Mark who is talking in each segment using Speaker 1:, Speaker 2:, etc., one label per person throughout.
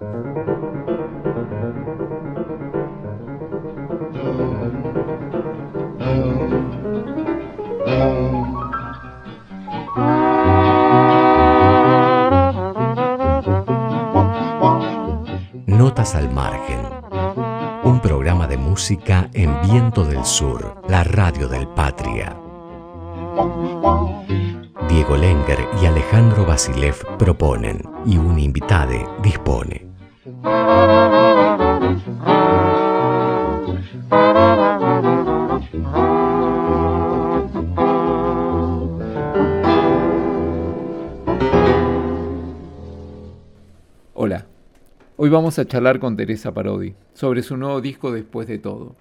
Speaker 1: Notas al margen. Un programa de música en Viento del Sur, la radio del Patria. Diego Lenger y Alejandro Basilev proponen y un invitade dispone.
Speaker 2: Hola, hoy vamos a charlar con Teresa Parodi sobre su nuevo disco Después de todo.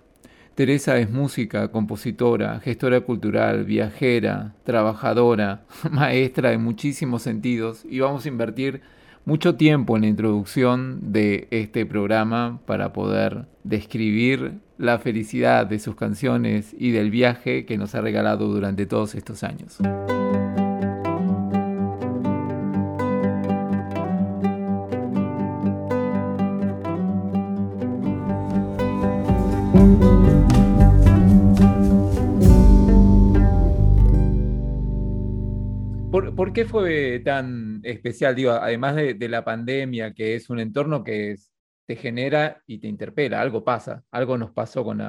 Speaker 2: Teresa es música, compositora, gestora cultural, viajera, trabajadora, maestra en muchísimos sentidos y vamos a invertir mucho tiempo en la introducción de este programa para poder describir la felicidad de sus canciones y del viaje que nos ha regalado durante todos estos años. ¿Por, qué fue tan especial? Digo, además de, la pandemia, que es un entorno que te genera y te interpela, algo pasa, algo nos pasó con,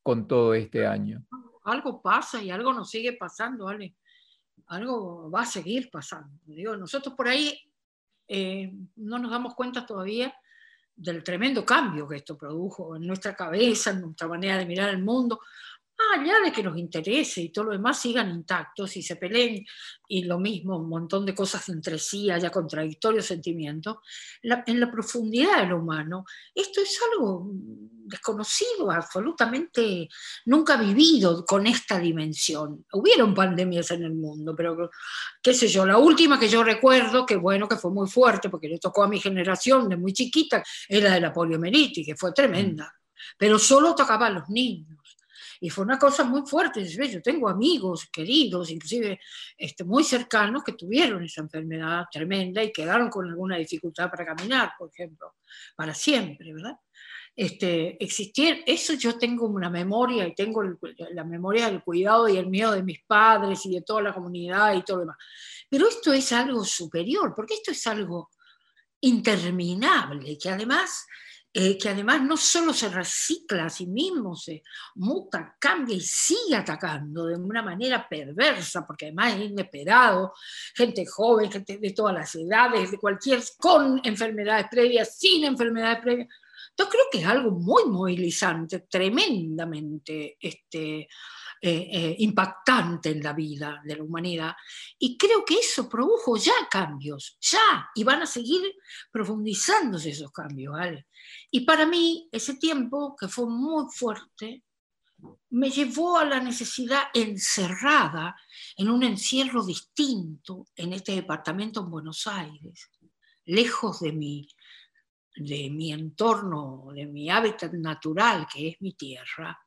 Speaker 2: con todo este año.
Speaker 3: Algo pasa y algo nos sigue pasando, Ale. Algo va a seguir pasando. Digo, nosotros por ahí eh, no nos damos cuenta todavía del tremendo cambio que esto produjo en nuestra cabeza, en nuestra manera de mirar el mundo, allá de que nos interese y todo lo demás sigan intactos y se peleen y lo mismo, un montón de cosas entre sí, haya contradictorios sentimientos, en la profundidad del humano, esto es algo desconocido, absolutamente nunca vivido con esta dimensión. Hubieron pandemias en el mundo, pero qué sé yo, la última que yo recuerdo, que bueno, que fue muy fuerte, porque le tocó a mi generación de muy chiquita, era de la poliomielitis, que fue tremenda, mm. pero solo tocaba a los niños y fue una cosa muy fuerte. Yo tengo amigos queridos, inclusive este, muy cercanos, que tuvieron esa enfermedad tremenda y quedaron con alguna dificultad para caminar, por ejemplo, para siempre, ¿verdad? Este, existir, eso yo tengo una memoria y tengo la memoria del cuidado y el miedo de mis padres y de toda la comunidad y todo lo demás. Pero esto es algo superior, porque esto es algo interminable, que además eh, que además no solo se recicla a sí mismo, se muta, cambia y sigue atacando de una manera perversa, porque además es inesperado, gente joven, gente de todas las edades, de cualquier, con enfermedades previas, sin enfermedades previas. Yo creo que es algo muy movilizante, tremendamente este, eh, eh, impactante en la vida de la humanidad. Y creo que eso produjo ya cambios, ya, y van a seguir profundizándose esos cambios. Y para mí, ese tiempo, que fue muy fuerte, me llevó a la necesidad encerrada en un encierro distinto en este departamento en Buenos Aires, lejos de mi, de mi entorno, de mi hábitat natural, que es mi tierra,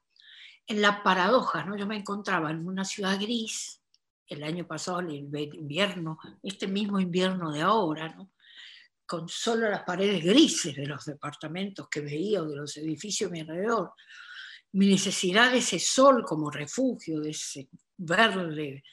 Speaker 3: en la paradoja, ¿no? Yo me encontraba en una ciudad gris, el año pasado, el invierno, este mismo invierno de ahora, ¿no? con solo las paredes grises de los departamentos que veía o de los edificios a mi alrededor. Mi necesidad de ese sol como refugio, de ese verde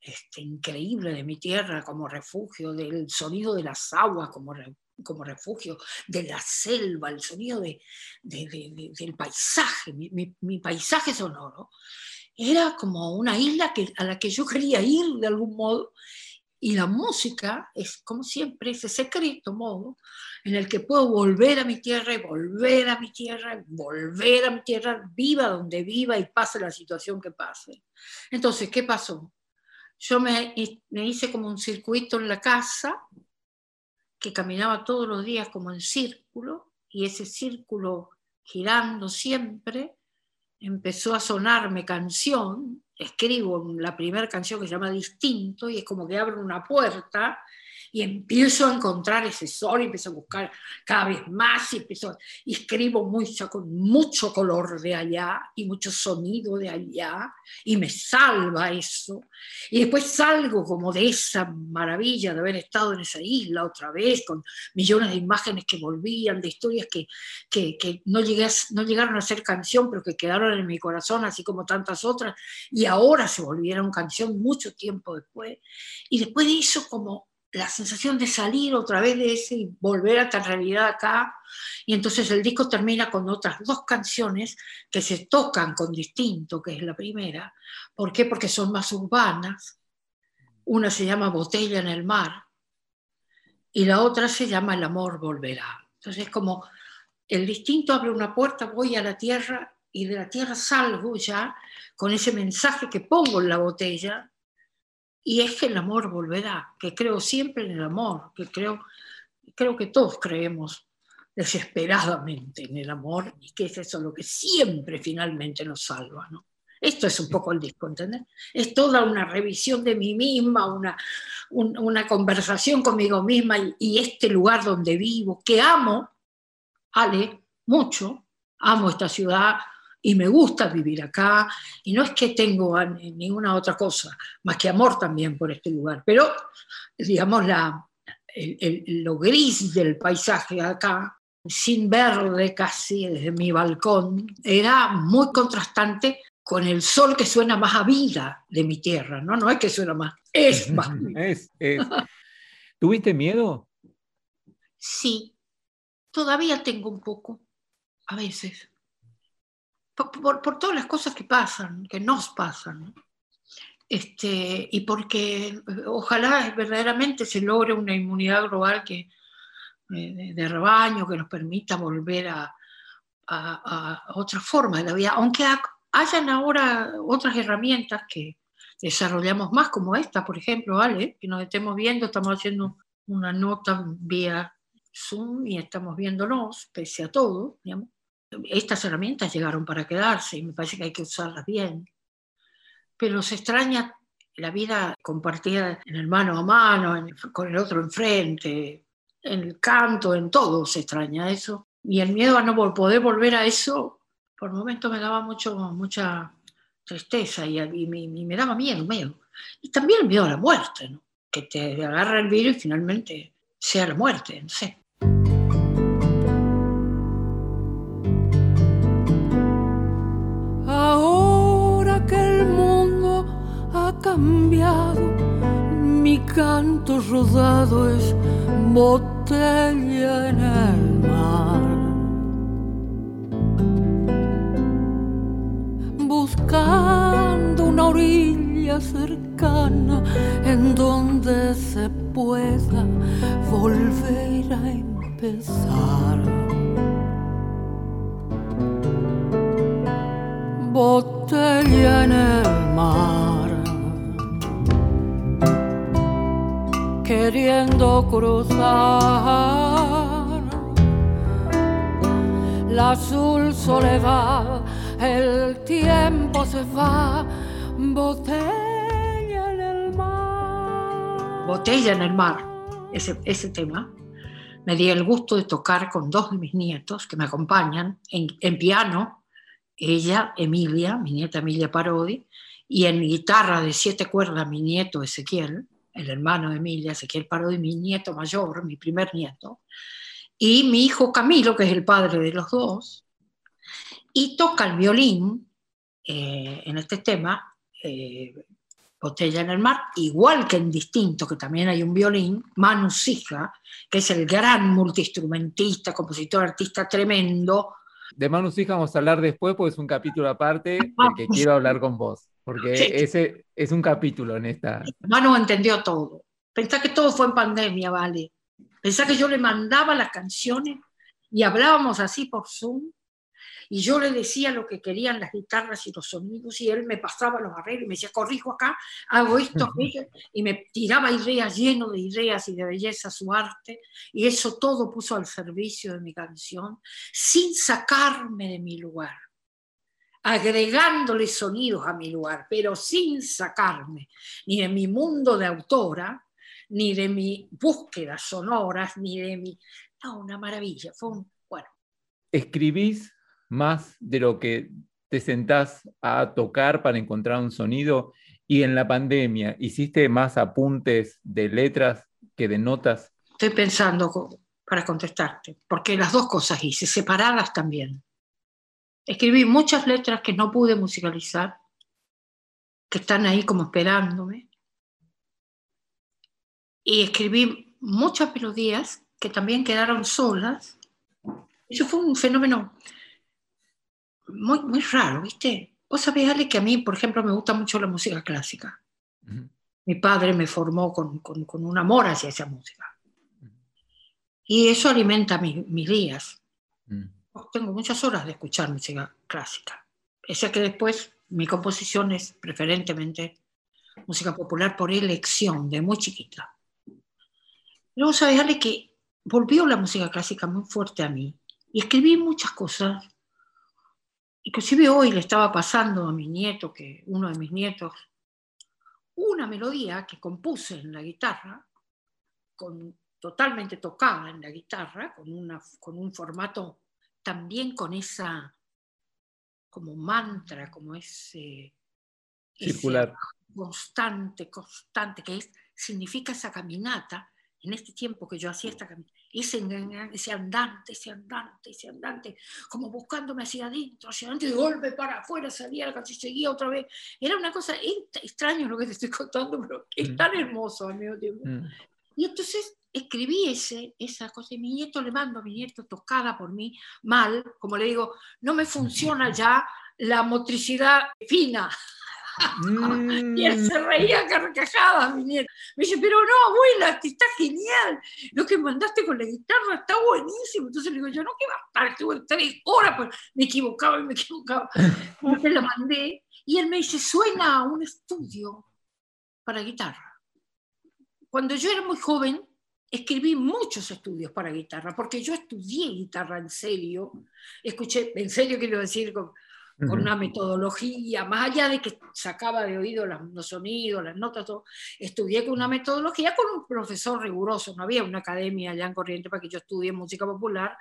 Speaker 3: este, increíble de mi tierra como refugio, del sonido de las aguas como refugio como refugio de la selva, el sonido de, del paisaje, mi, paisaje sonoro, era como una isla que, a la que yo quería ir de algún modo. Y la música es, como siempre, ese secreto modo en el que puedo volver a mi tierra y volver a mi tierra, volver a mi tierra, viva donde viva y pase la situación que pase. Entonces, ¿qué pasó? Yo me, me hice como un circuito en la casa, que caminaba todos los días como en círculo, y ese círculo girando siempre, empezó a sonarme canción, escribo la primera canción que se llama Distinto, y es como que abro una puerta y empiezo a encontrar ese sol, y empiezo a buscar cada vez más, y, empiezo, y escribo mucho, con mucho color de allá y mucho sonido de allá, y me salva eso. Y después salgo como de esa maravilla de haber estado en esa isla otra vez, con millones de imágenes que volvían, de historias que, que, que no, llegué no llegaron a ser canción, pero que quedaron en mi corazón, así como tantas otras, y ahora se volvieron canción mucho tiempo después. Y después de eso, como la sensación de salir otra vez de ese y volver a esta realidad acá. Y entonces el disco termina con otras dos canciones que se tocan con distinto, que es la primera. ¿Por qué? Porque son más urbanas. Una se llama Botella en el mar y la otra se llama El amor volverá. Entonces es como el distinto abre una puerta, voy a la tierra y de la tierra salgo ya con ese mensaje que pongo en la botella y es que el amor volverá, que creo siempre en el amor, que creo, creo que todos creemos desesperadamente en el amor y que es eso lo que siempre finalmente nos salva. ¿no? Esto es un poco el disco, ¿entendés? Es toda una revisión de mí misma, una, una conversación conmigo misma y, y, este lugar donde vivo, que amo, Ale, mucho, amo esta ciudad, y me gusta vivir acá, y no es que tengo ninguna otra cosa, más que amor también por este lugar, pero digamos la, lo gris del paisaje acá, sin verde casi desde mi balcón, era muy contrastante con el sol que suena más a vida de mi tierra, ¿no? No es que suena más, es más.
Speaker 2: es, es. ¿Tuviste miedo?
Speaker 3: Sí, todavía tengo un poco, a veces por, todas las cosas que pasan, que nos pasan. Este, y porque eh, ojalá verdaderamente se logre una inmunidad global que, eh, de, rebaño que nos permita volver a, a, otra forma de la vida, aunque hayan ahora otras herramientas que desarrollamos más, como esta, por ejemplo, ¿vale? que nos estemos viendo, estamos haciendo una nota vía Zoom y estamos viéndonos, pese a todo, digamos estas herramientas llegaron para quedarse y me parece que hay que usarlas bien. Pero se extraña la vida compartida en el mano a mano, con el otro enfrente, en el canto, en todo se extraña eso. Y el miedo a no poder volver a eso, por momentos me daba mucho, mucha tristeza y, me, daba miedo, miedo. Y también el miedo a la muerte, que te agarra el virus y finalmente sea la muerte, no sé.
Speaker 4: Mi canto rodado es botella en el mar. Buscando una orilla cercana en donde se pueda volver a empezar. Botella en el mar. Queriendo cruzar la azul soledad, el tiempo se va, botella en el mar.
Speaker 3: Botella en el mar, ese, ese tema. Me di el gusto de tocar con dos de mis nietos que me acompañan en, en piano, ella, Emilia, mi nieta Emilia Parodi, y en guitarra de siete cuerdas mi nieto Ezequiel el hermano de Emilia, Ezequiel Parodi, mi nieto mayor, mi primer nieto, y mi hijo Camilo, que es el padre de los dos, y toca el violín eh, en este tema, eh, Botella en el Mar, igual que en Distinto, que también hay un violín, Manu Sija, que es el gran multiinstrumentista, compositor, artista tremendo.
Speaker 2: De Manu Sija vamos a hablar después, porque es un capítulo aparte del que quiero hablar con vos. Porque ese es un capítulo en esta.
Speaker 3: Manu entendió todo. Pensá que todo fue en pandemia, ¿vale? Pensá que yo le mandaba las canciones y hablábamos así por Zoom y yo le decía lo que querían las guitarras y los sonidos y él me pasaba los arreglos y me decía, corrijo acá, hago esto, y me tiraba ideas lleno de ideas y de belleza su arte y eso todo puso al servicio de mi canción sin sacarme de mi lugar agregándole sonidos a mi lugar, pero sin sacarme ni de mi mundo de autora, ni de mi búsquedas sonoras, ni de mi... No, una maravilla, fue un... Bueno.
Speaker 2: ¿Escribís más de lo que te sentás a tocar para encontrar un sonido? Y en la pandemia, ¿hiciste más apuntes de letras que de notas?
Speaker 3: Estoy pensando para contestarte, porque las dos cosas hice, separadas también. Escribí muchas letras que no pude musicalizar, que están ahí como esperándome. Y escribí muchas melodías que también quedaron solas. Eso fue un fenómeno muy, muy raro, ¿viste? Vos sabés, Ale, que a mí, por ejemplo, me gusta mucho la música clásica. Mi padre me formó con, con, con, un amor hacia esa música. Y eso alimenta mis días. Mm. Tengo muchas horas de escuchar música clásica. Pese que después mi composición es preferentemente música popular por elección, de muy chiquita. Luego, sabes, Ale, que volvió la música clásica muy fuerte a mí. Y escribí muchas cosas. Inclusive hoy le estaba pasando a mi nieto, que uno de mis nietos, una melodía que compuse en la guitarra, con totalmente tocada en la guitarra, con, una, con un formato también con esa como mantra, como ese,
Speaker 2: circular
Speaker 3: constante, constante, que es, significa esa caminata, en este tiempo que yo hacía esta caminata, ese, ese andante, ese andante, ese andante, como buscándome hacia adentro, hacia adentro, y de golpe para afuera, salía, casi seguía otra vez. Era una cosa extraña lo que te estoy contando, pero es mm. tan hermoso al mismo tiempo. Mm. Y entonces escribí ese, esa cosa y mi nieto le mando a mi nieto tocada por mí mal, como le digo, no me funciona ya la motricidad fina. y él se reía carcajadas, mi nieto. Me dice, pero no, abuela, que está genial. Lo que mandaste con la guitarra está buenísimo. Entonces le digo, yo no, ¿qué va a estar? Estuve tres horas, pues me equivocaba y me equivocaba. Entonces la mandé y él me dice, suena a un estudio para guitarra. Cuando yo era muy joven, escribí muchos estudios para guitarra, porque yo estudié guitarra en serio, escuché, en serio quiero decir, con, una metodología, más allá de que sacaba de oído los, sonidos, las notas, todo, estudié con una metodología con un profesor riguroso, no había una academia allá en Corriente para que yo estudie música popular,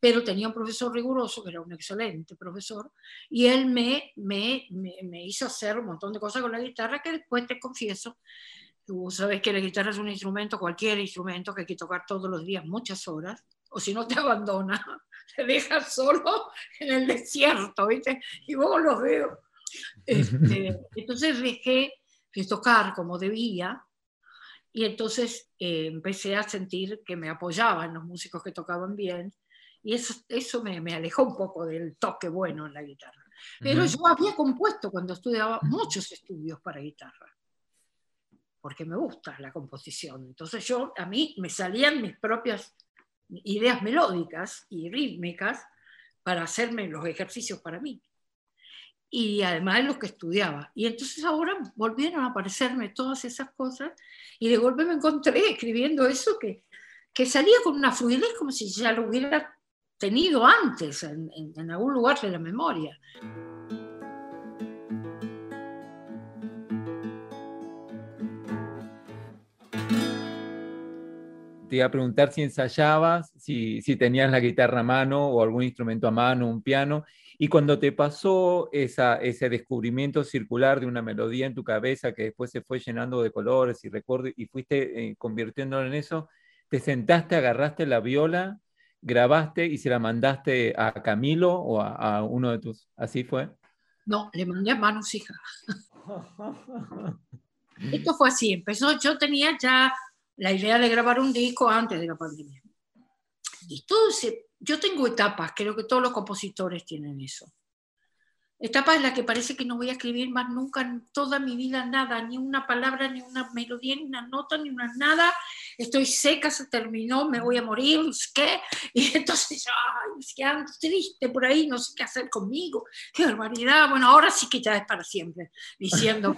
Speaker 3: pero tenía un profesor riguroso, que era un excelente profesor, y él me, me, me hizo hacer un montón de cosas con la guitarra que después te confieso, Tú sabes que la guitarra es un instrumento, cualquier instrumento que hay que tocar todos los días, muchas horas, o si no te abandona, te dejas solo en el desierto, ¿viste? Y vos los veo. Este, entonces dejé de tocar como debía y entonces eh, empecé a sentir que me apoyaban los músicos que tocaban bien y eso, eso me, me, alejó un poco del toque bueno en la guitarra. Pero yo había compuesto cuando estudiaba muchos estudios para guitarra porque me gusta la composición. Entonces yo, a mí me salían mis propias ideas melódicas y rítmicas para hacerme los ejercicios para mí. Y además los que estudiaba. Y entonces ahora volvieron a aparecerme todas esas cosas y de golpe me encontré escribiendo eso que, que salía con una fluidez como si ya lo hubiera tenido antes en, en algún lugar de la memoria.
Speaker 2: Te iba a preguntar si ensayabas, si, si, tenías la guitarra a mano o algún instrumento a mano, un piano, y cuando te pasó esa, ese descubrimiento circular de una melodía en tu cabeza que después se fue llenando de colores y recuerdos y fuiste eh, convirtiéndolo en eso, te sentaste, agarraste la viola, grabaste y se la mandaste a Camilo o a, uno de tus... ¿Así fue?
Speaker 3: No, le mandé a manos hija. Esto fue así, empezó, yo tenía ya la idea de grabar un disco antes de la pandemia. Y todo yo tengo etapas, creo que todos los compositores tienen eso. Etapa en la que parece que no voy a escribir más nunca en toda mi vida nada, ni una palabra, ni una melodía, ni una nota, ni una nada. Estoy seca, se terminó, me voy a morir, ¿qué? Y entonces, ay, que ando triste por ahí, no sé qué hacer conmigo. Qué barbaridad. Bueno, ahora sí que ya es para siempre, diciendo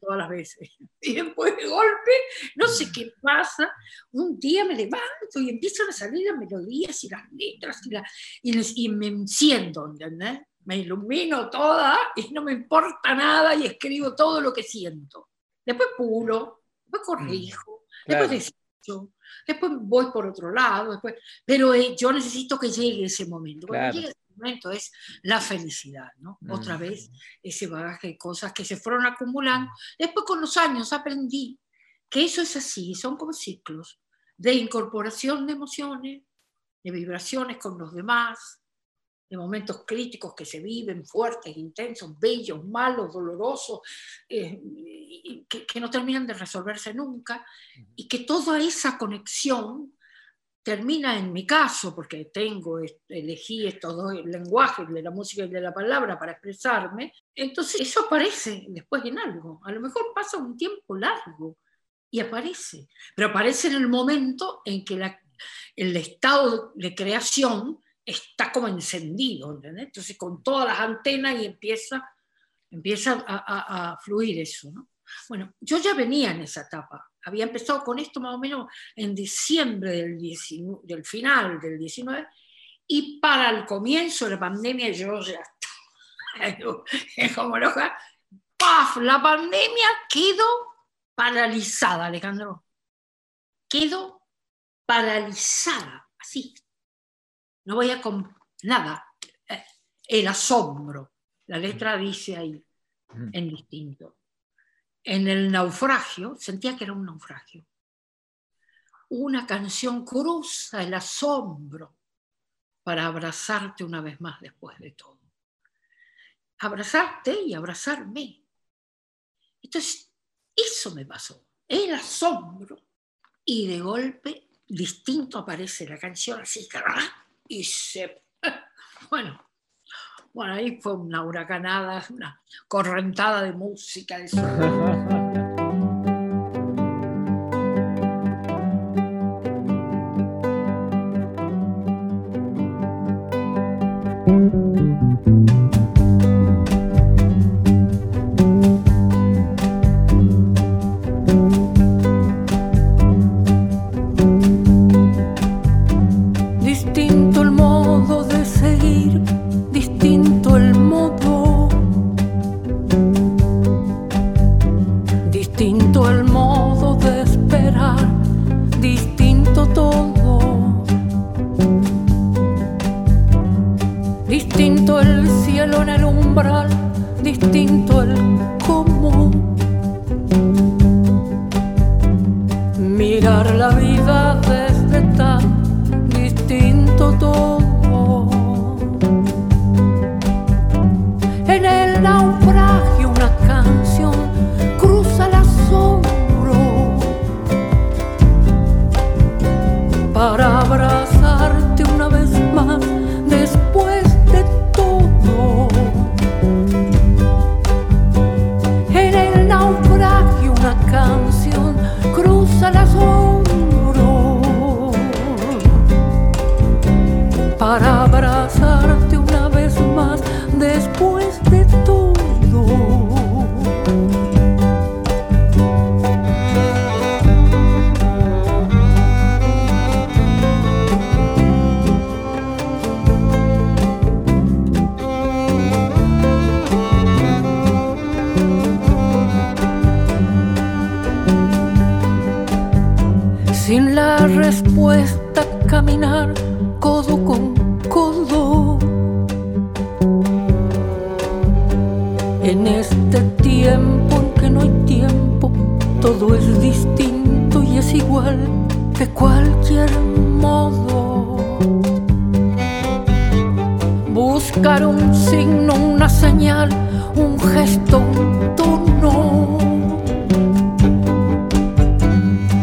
Speaker 3: todas las veces. Y después de golpe, no sé qué pasa, un día me levanto y empiezan a salir las melodías y las letras y, la, y, y me enciendo, ¿entendés? me ilumino toda y no me importa nada y escribo todo lo que siento. Después pulo, después corrijo, Después desecho, después voy por otro lado, después, pero eh, yo necesito que llegue ese momento. Cuando llegue ese momento es la felicidad, ¿no? Otra vez ese bagaje de cosas que se fueron acumulando. Después con los años aprendí que eso es así, son como ciclos de incorporación de emociones, de vibraciones con los demás, de momentos críticos que se viven, fuertes, intensos, bellos, malos, dolorosos, eh, que, no terminan de resolverse nunca, y que toda esa conexión termina en mi caso, porque tengo, elegí estos dos lenguajes, de la música y de la palabra, para expresarme, entonces eso aparece después en algo. A lo mejor pasa un tiempo largo y aparece, pero aparece en el momento en que el estado de creación está como encendido, ¿entendés? Entonces con todas las antenas y empieza, empieza a, fluir eso, ¿no? Bueno, yo ya venía en esa etapa, había empezado con esto más o menos en diciembre del, del final del 19 y para el comienzo de la pandemia yo ya como loca, ¡paf! La pandemia quedó paralizada, Alejandro. Quedó paralizada, así, no voy a con nada. Eh, el asombro. La letra dice ahí, en distinto. En el naufragio, sentía que era un naufragio. Una canción cruza el asombro para abrazarte una vez más después de todo. Abrazarte y abrazarme. Entonces, eso me pasó. El asombro. Y de golpe, distinto aparece la canción así, y se... Bueno, bueno, ahí fue una huracanada, una correntada de música. De cualquier
Speaker 4: modo. Buscar un signo, una señal, un gesto, un tono.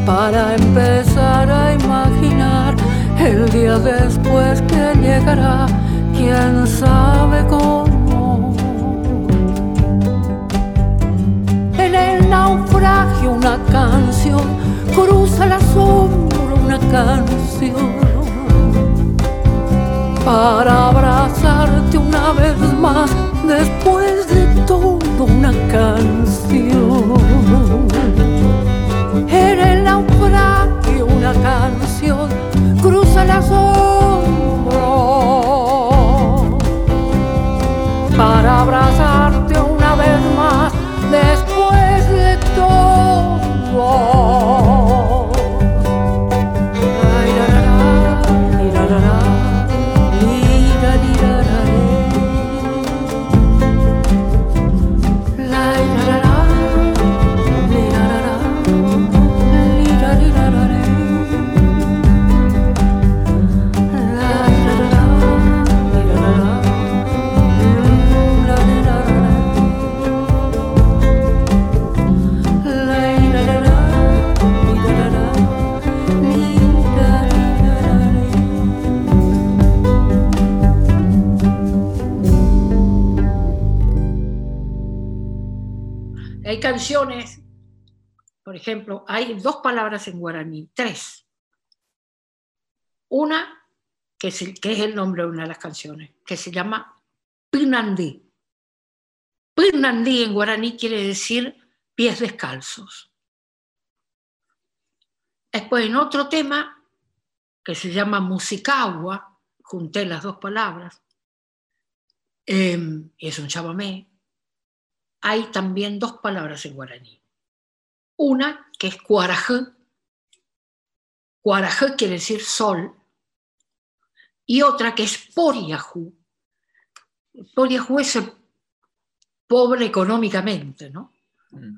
Speaker 4: Para empezar a imaginar el día después que llegará, quién sabe cómo. En el naufragio una canción cruza la sombra canción para abrazarte una vez más después de todo una canción. En el naufragio una canción cruza el asombro para abrazar
Speaker 3: canciones, por ejemplo, hay dos palabras en guaraní, tres. Una, que es, el, que es el nombre de una de las canciones, que se llama Pinandí. Pinandí en guaraní quiere decir pies descalzos. Después, en otro tema, que se llama Musicagua, junté las dos palabras, eh, es un chamamé, hay también dos palabras en guaraní. Una que es cuarajé, cuarajé quiere decir sol, y otra que es poriajú. Poriajú es el pobre económicamente, ¿no? Mm.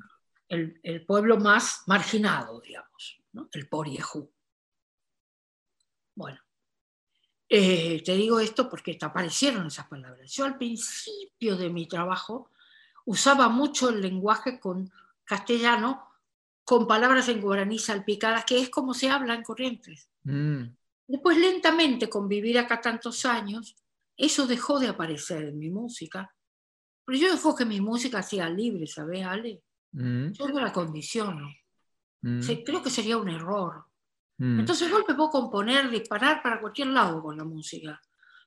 Speaker 3: El, el, pueblo más marginado, digamos, ¿no? el poriajú. Bueno, eh, te digo esto porque te aparecieron esas palabras. Yo al principio de mi trabajo usaba mucho el lenguaje con castellano con palabras en guaraní salpicadas, que es como se habla en Corrientes. Mm. Después, lentamente, con vivir acá tantos años, eso dejó de aparecer en mi música. Pero yo dejo que mi música sea libre, ¿sabes, Ale? Mm. Yo no la condiciono. Mm. creo que sería un error. Entonces, de golpe puedo componer, disparar para cualquier lado con la música.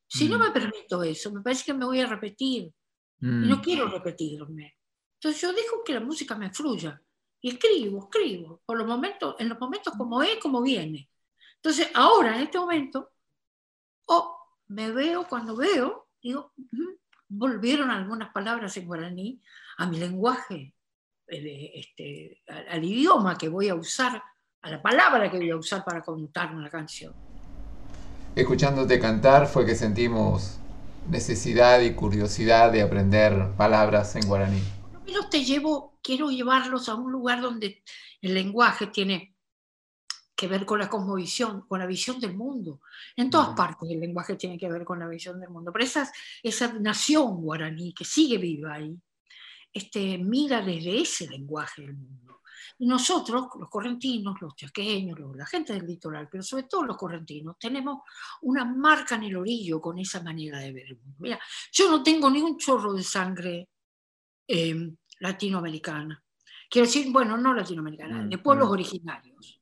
Speaker 3: Si no me permito eso, me parece que me voy a repetir. Y no quiero repetirme. Entonces yo dejo que la música me fluya. Y escribo, escribo. Por los momentos, en los momentos como es, como viene. Entonces ahora, en este momento, oh, me veo, cuando veo, digo, volvieron algunas palabras en guaraní a mi lenguaje, eh, este, al idioma que voy a usar, a la palabra que voy a usar para contar una canción.
Speaker 2: Escuchándote cantar fue que sentimos necesidad y curiosidad de aprender palabras en guaraní?
Speaker 3: Te llevo, quiero llevarlos a un lugar donde el lenguaje tiene que ver con la cosmovisión, con la visión del mundo. En todas partes el lenguaje tiene que ver con la visión del mundo. Pero esa, esa nación guaraní que sigue viva ahí, este, mira desde ese lenguaje el mundo. Y nosotros, los correntinos, los chaqueños, la gente del litoral, pero sobre todo los correntinos, tenemos una marca en el orillo con esa manera de ver el mundo. Mira, yo no tengo ni un chorro de sangre em, latinoamericana. Quiero decir, bueno, no latinoamericana, mm, de pueblos mm. originarios.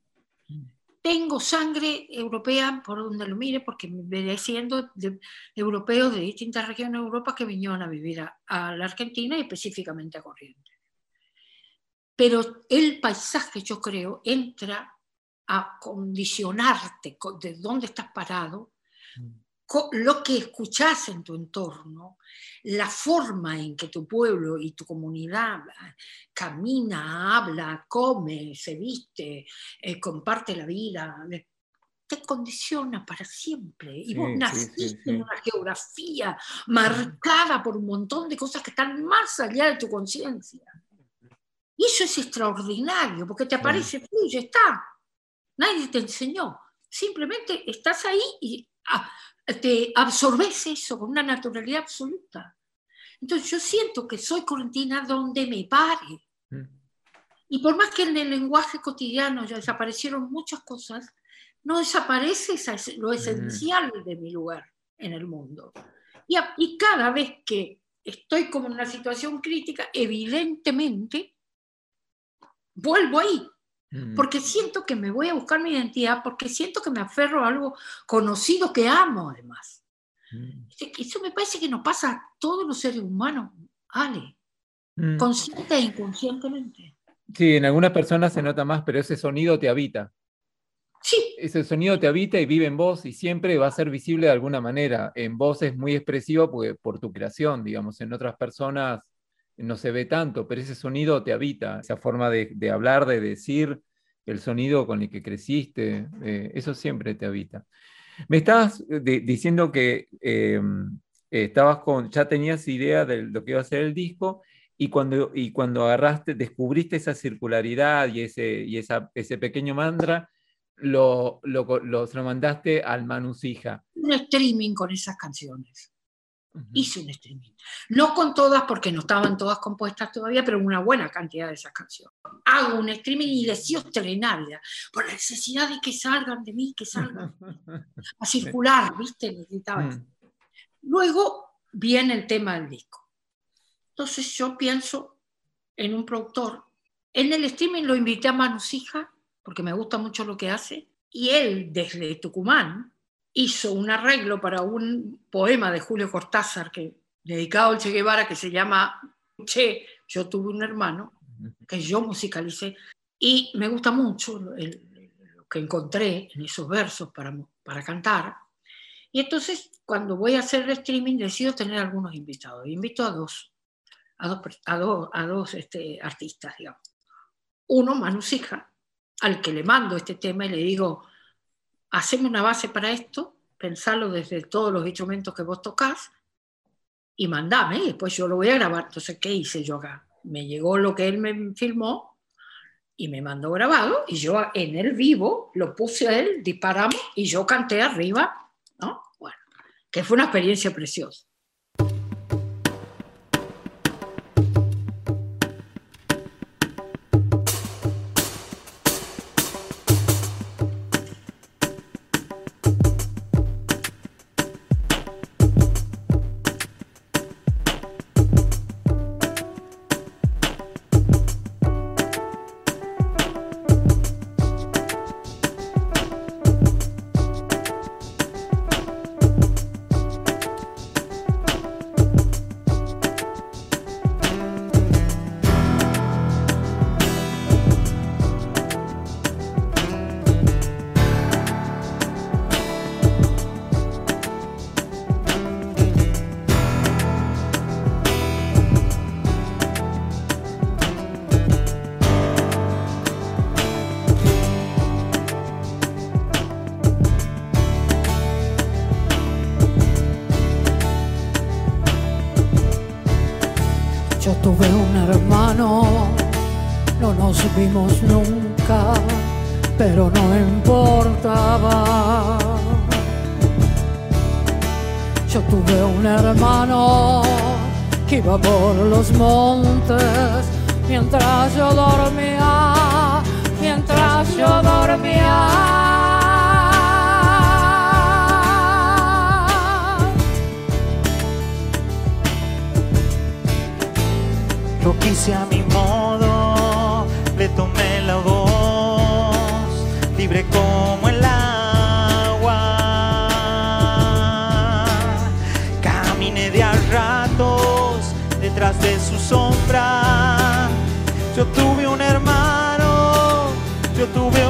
Speaker 3: Tengo sangre europea por donde lo mire, porque me veré siendo de, europeos de distintas regiones de Europa que vinieron a vivir a, a la Argentina y específicamente a Corrientes pero el paisaje, yo creo, entra a condicionarte de dónde estás parado, mm. lo que escuchas en tu entorno, la forma en que tu pueblo y tu comunidad ah, camina, habla, come, se viste, eh, comparte la vida, te condiciona para siempre. Y vos naciste en una geografía marcada por un montón de cosas que están más allá de tu conciencia. Y eso es extraordinario, porque te aparece, fluye, está. Nadie te enseñó. Simplemente estás ahí y ah, te absorbes eso con una naturalidad absoluta. Entonces yo siento que soy correntina donde me pare. Mm. Y por más que en el lenguaje cotidiano ya desaparecieron muchas cosas, no desaparece lo mm. esencial de mi lugar en el mundo. Y, y cada vez que estoy como en una situación crítica, evidentemente vuelvo ahí, mm. porque siento que me voy a buscar mi identidad, porque siento que me aferro a algo conocido que amo además. Mm. Eso me parece que nos pasa a todos los seres humanos, Ale, mm. consciente e inconscientemente.
Speaker 2: Sí, en algunas personas se nota más, pero ese sonido te habita.
Speaker 3: Sí.
Speaker 2: Ese sonido te habita y vive en vos y siempre va a ser visible de alguna manera. En vos es muy expresivo por tu creación, digamos. En otras personas no se ve tanto, pero ese sonido te habita, esa forma de, hablar, de decir, el sonido con el que creciste, eh, eso siempre te habita. Me estabas eh, diciendo que em, estabas con, ya tenías idea de lo que iba a ser el disco y cuando, y cuando agarraste, descubriste esa circularidad y ese, y esa, ese pequeño mantra, lo, lo, lo, lo mandaste al Manusija.
Speaker 3: Un streaming con esas canciones. Hice un streaming. No con todas porque no estaban todas compuestas todavía, pero una buena cantidad de esas canciones. Hago un streaming y deseo estrenarla por la necesidad de que salgan de mí, que salgan a circular, ¿viste? Necesitaba mm. Luego viene el tema del disco. Entonces yo pienso, en un productor. En el streaming lo invité a Manusija, porque me gusta mucho lo que hace, y él desde Tucumán hizo un arreglo para un poema de Julio Cortázar que, dedicado al Che Guevara que se llama Che, yo tuve un hermano, que yo musicalicé, y me gusta mucho lo que encontré en esos versos para, para cantar. Y entonces, cuando voy a hacer el streaming, decido tener algunos invitados. Invito a dos, a dos, a dos, a dos este, artistas, digamos. Uno, Manu Sija, al que le mando este tema y le digo, haceme una base para esto, pensarlo desde todos los instrumentos que vos tocas y mandame, y después yo lo voy a grabar. Entonces, ¿qué hice yo acá? Me llegó lo que él me filmó y me mandó grabado y yo en el vivo lo puse a él, disparamos y yo canté arriba, ¿no? Bueno, que fue una experiencia preciosa.
Speaker 4: Nunca, pero no importaba. Yo tuve un hermano que iba por los montes mientras yo dormía, mientras yo dormía.
Speaker 5: Lo quise Yo tuve un hermano, yo tuve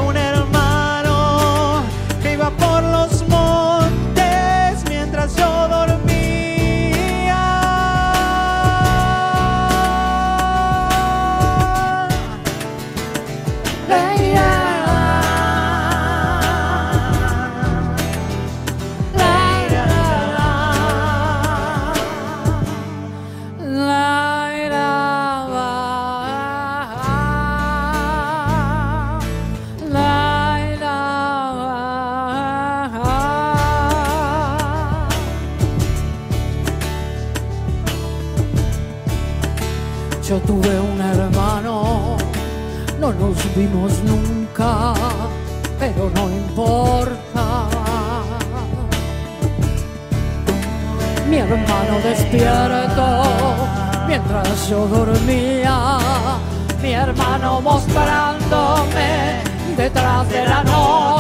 Speaker 4: despierto mientras yo dormía, mi hermano mostrándome detrás de la noche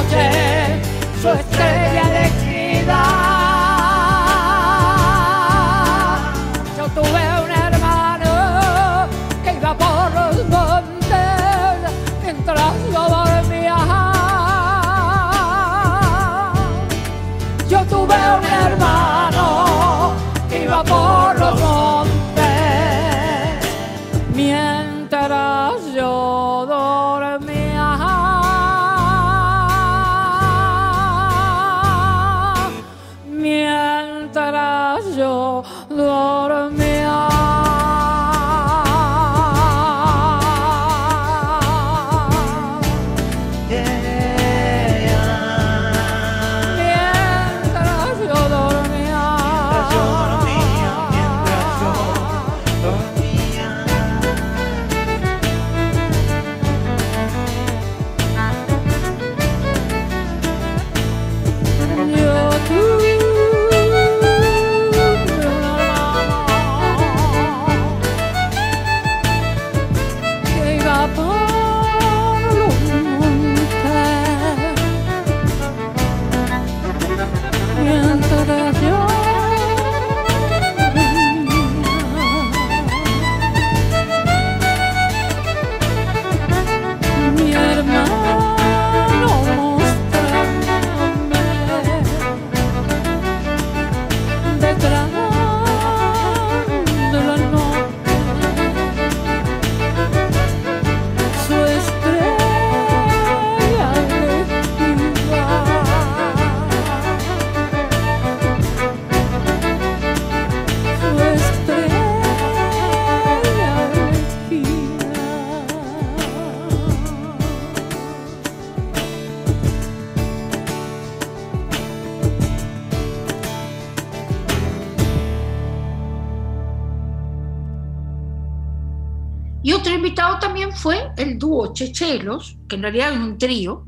Speaker 3: chechelos, que en realidad es un trío,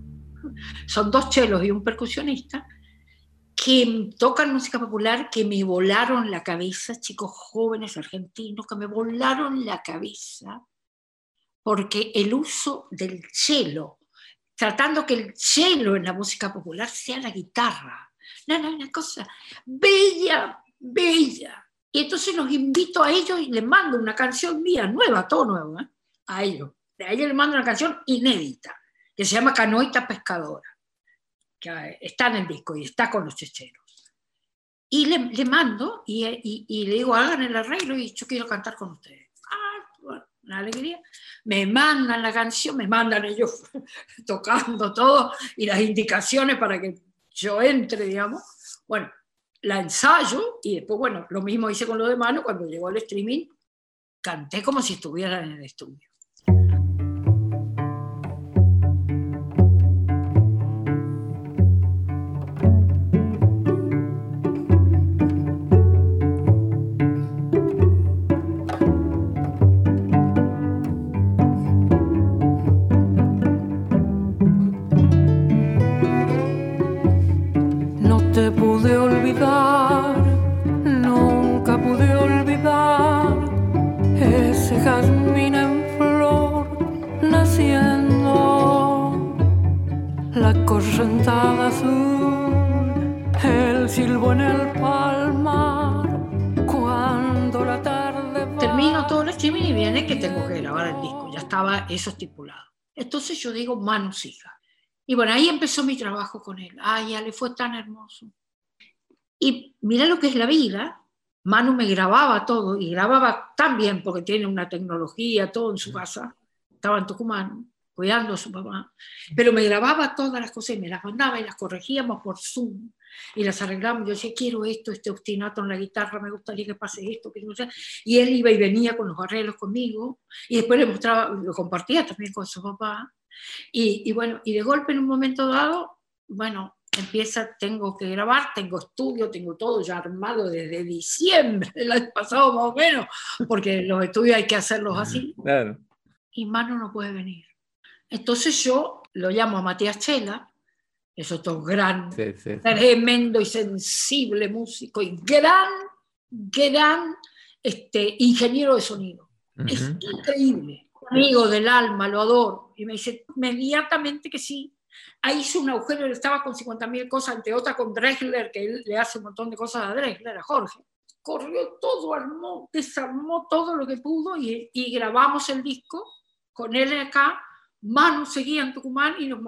Speaker 3: son dos chelos y un percusionista, que tocan música popular, que me volaron la cabeza, chicos jóvenes argentinos, que me volaron la cabeza, porque el uso del cello, tratando que el cello en la música popular sea la guitarra, no, no, una cosa bella, bella. Y entonces los invito a ellos y les mando una canción mía, nueva, todo nuevo, ¿eh? a ellos. De ahí le mando una canción inédita, que se llama Canoita Pescadora, que eh, está en el disco y está con los checheros. Y le, mando y, y, le digo, hagan el arreglo y yo quiero cantar con ustedes. Ah, bueno, una alegría. Me mandan la canción, me mandan ellos tocando todo y las indicaciones para que yo entre, digamos. Bueno, la ensayo y después, bueno, lo mismo hice con lo de mano, cuando llegó el streaming, canté como si estuviera en el estudio. Eso estipulado. Entonces yo digo, Manu siga. Y bueno, ahí empezó mi trabajo con él. Ay, ya le fue tan hermoso. Y mira lo que es la vida. Manu me grababa todo y grababa tan bien porque tiene una tecnología, todo en su casa. Estaba en Tucumán cuidando a su mamá. Pero me grababa todas las cosas y me las mandaba y las corregíamos por Zoom y las arreglamos. Yo decía, quiero esto, este obstinato en la guitarra, me gustaría que pase esto, que no sé. Y él iba y venía con los arreglos conmigo y después le mostraba, lo compartía también con su papá. Y, y bueno, y de golpe en un momento dado, bueno, empieza, tengo que grabar, tengo estudio, tengo todo ya armado desde diciembre del año pasado más o menos, porque los estudios hay que hacerlos así. Claro. Y Mano no puede venir. Entonces yo lo llamo a Matías Chela, es otro gran, tremendo y sensible músico y gran, gran este, ingeniero de sonido. Es increíble. Amigo del alma, lo adoro. Y me dice inmediatamente que sí. Ahí hizo un agujero, él estaba con 50.000 cosas, entre otras con Drexler, que él le hace un montón de cosas a Drexler, a Jorge. Corrió todo, armó, desarmó todo lo que pudo y, y grabamos el disco con él acá. Manu seguía en Tucumán y nos...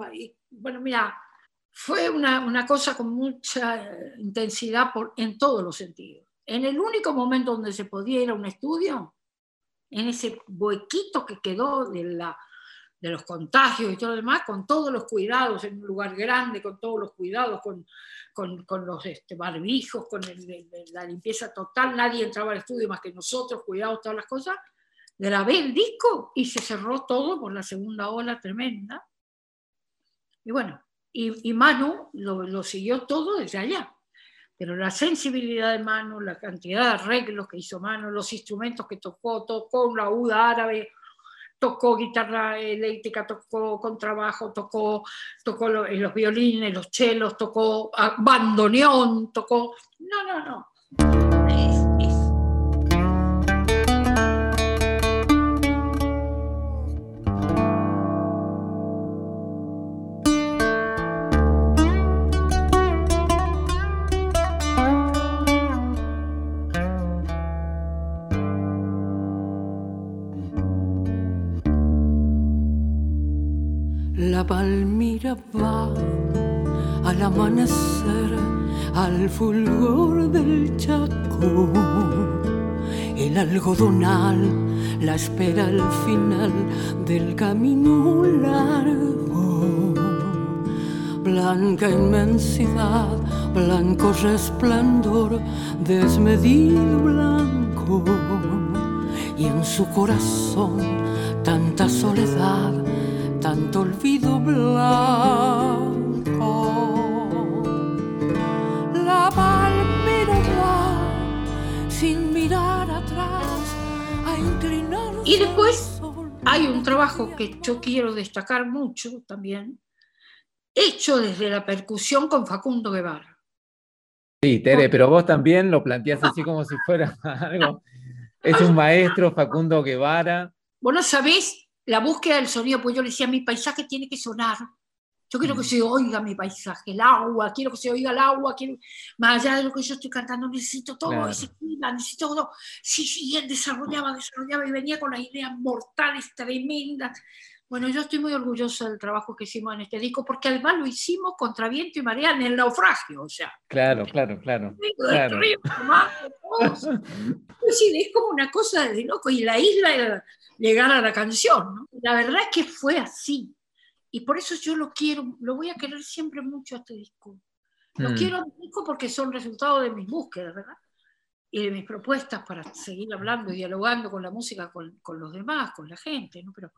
Speaker 3: bueno, mira, fue una, una cosa con mucha intensidad por, en todos los sentidos. En el único momento donde se podía ir a un estudio, en ese huequito que quedó de, la, de los contagios y todo lo demás, con todos los cuidados, en un lugar grande, con todos los cuidados, con, con, con los este, barbijos, con la limpieza total, nadie entraba al estudio más que nosotros, cuidados, todas las cosas, grabé el disco y se cerró todo por la segunda ola tremenda. Y bueno, y, Manu lo, siguió todo desde allá. Pero la sensibilidad de Manu, la cantidad de arreglos que hizo Manu, los instrumentos que tocó, tocó una uda árabe, tocó guitarra eléctrica, tocó contrabajo, tocó, tocó los violines, los chelos, tocó bandoneón, tocó... No, no, no.
Speaker 4: Al fulgor del chaco. El algodonal la espera al final del camino largo. Blanca inmensidad, blanco resplandor, desmedido blanco. Y en su corazón tanta soledad, tanto olvido blanco.
Speaker 3: Y después hay un trabajo que yo quiero destacar mucho también, hecho desde la percusión con Facundo Guevara.
Speaker 2: Sí, Tere, pero vos también lo planteás así como si fuera algo. Es un maestro, Facundo Guevara.
Speaker 3: Vos no sabés la búsqueda del sonido, pues yo le decía, mi paisaje tiene que sonar. Yo quiero que se oiga mi paisaje, el agua, quiero que se oiga el agua, quiero, más allá de lo que yo estoy cantando, necesito todo,
Speaker 2: Claro.
Speaker 3: ese clima, necesito todo. Sí, sí, él desarrollaba, desarrollaba y venía con las ideas mortales, tremendas. Bueno, yo estoy muy orgullosa del trabajo que hicimos en este disco, porque además lo hicimos contra viento y marea en el naufragio, o sea,
Speaker 2: Claro, claro, claro. Claro.
Speaker 3: río. Es decir, es como una cosa de loco. Y la isla era llegar a la canción. ¿no? La verdad es que fue así. Y por eso yo lo quiero, lo voy a querer siempre mucho a este disco. Lo
Speaker 2: Mm.
Speaker 3: quiero a este disco porque son resultado de mis búsquedas, ¿verdad? Y de mis propuestas para seguir hablando y dialogando con la música, con, con los demás, con la gente, ¿no? Pero,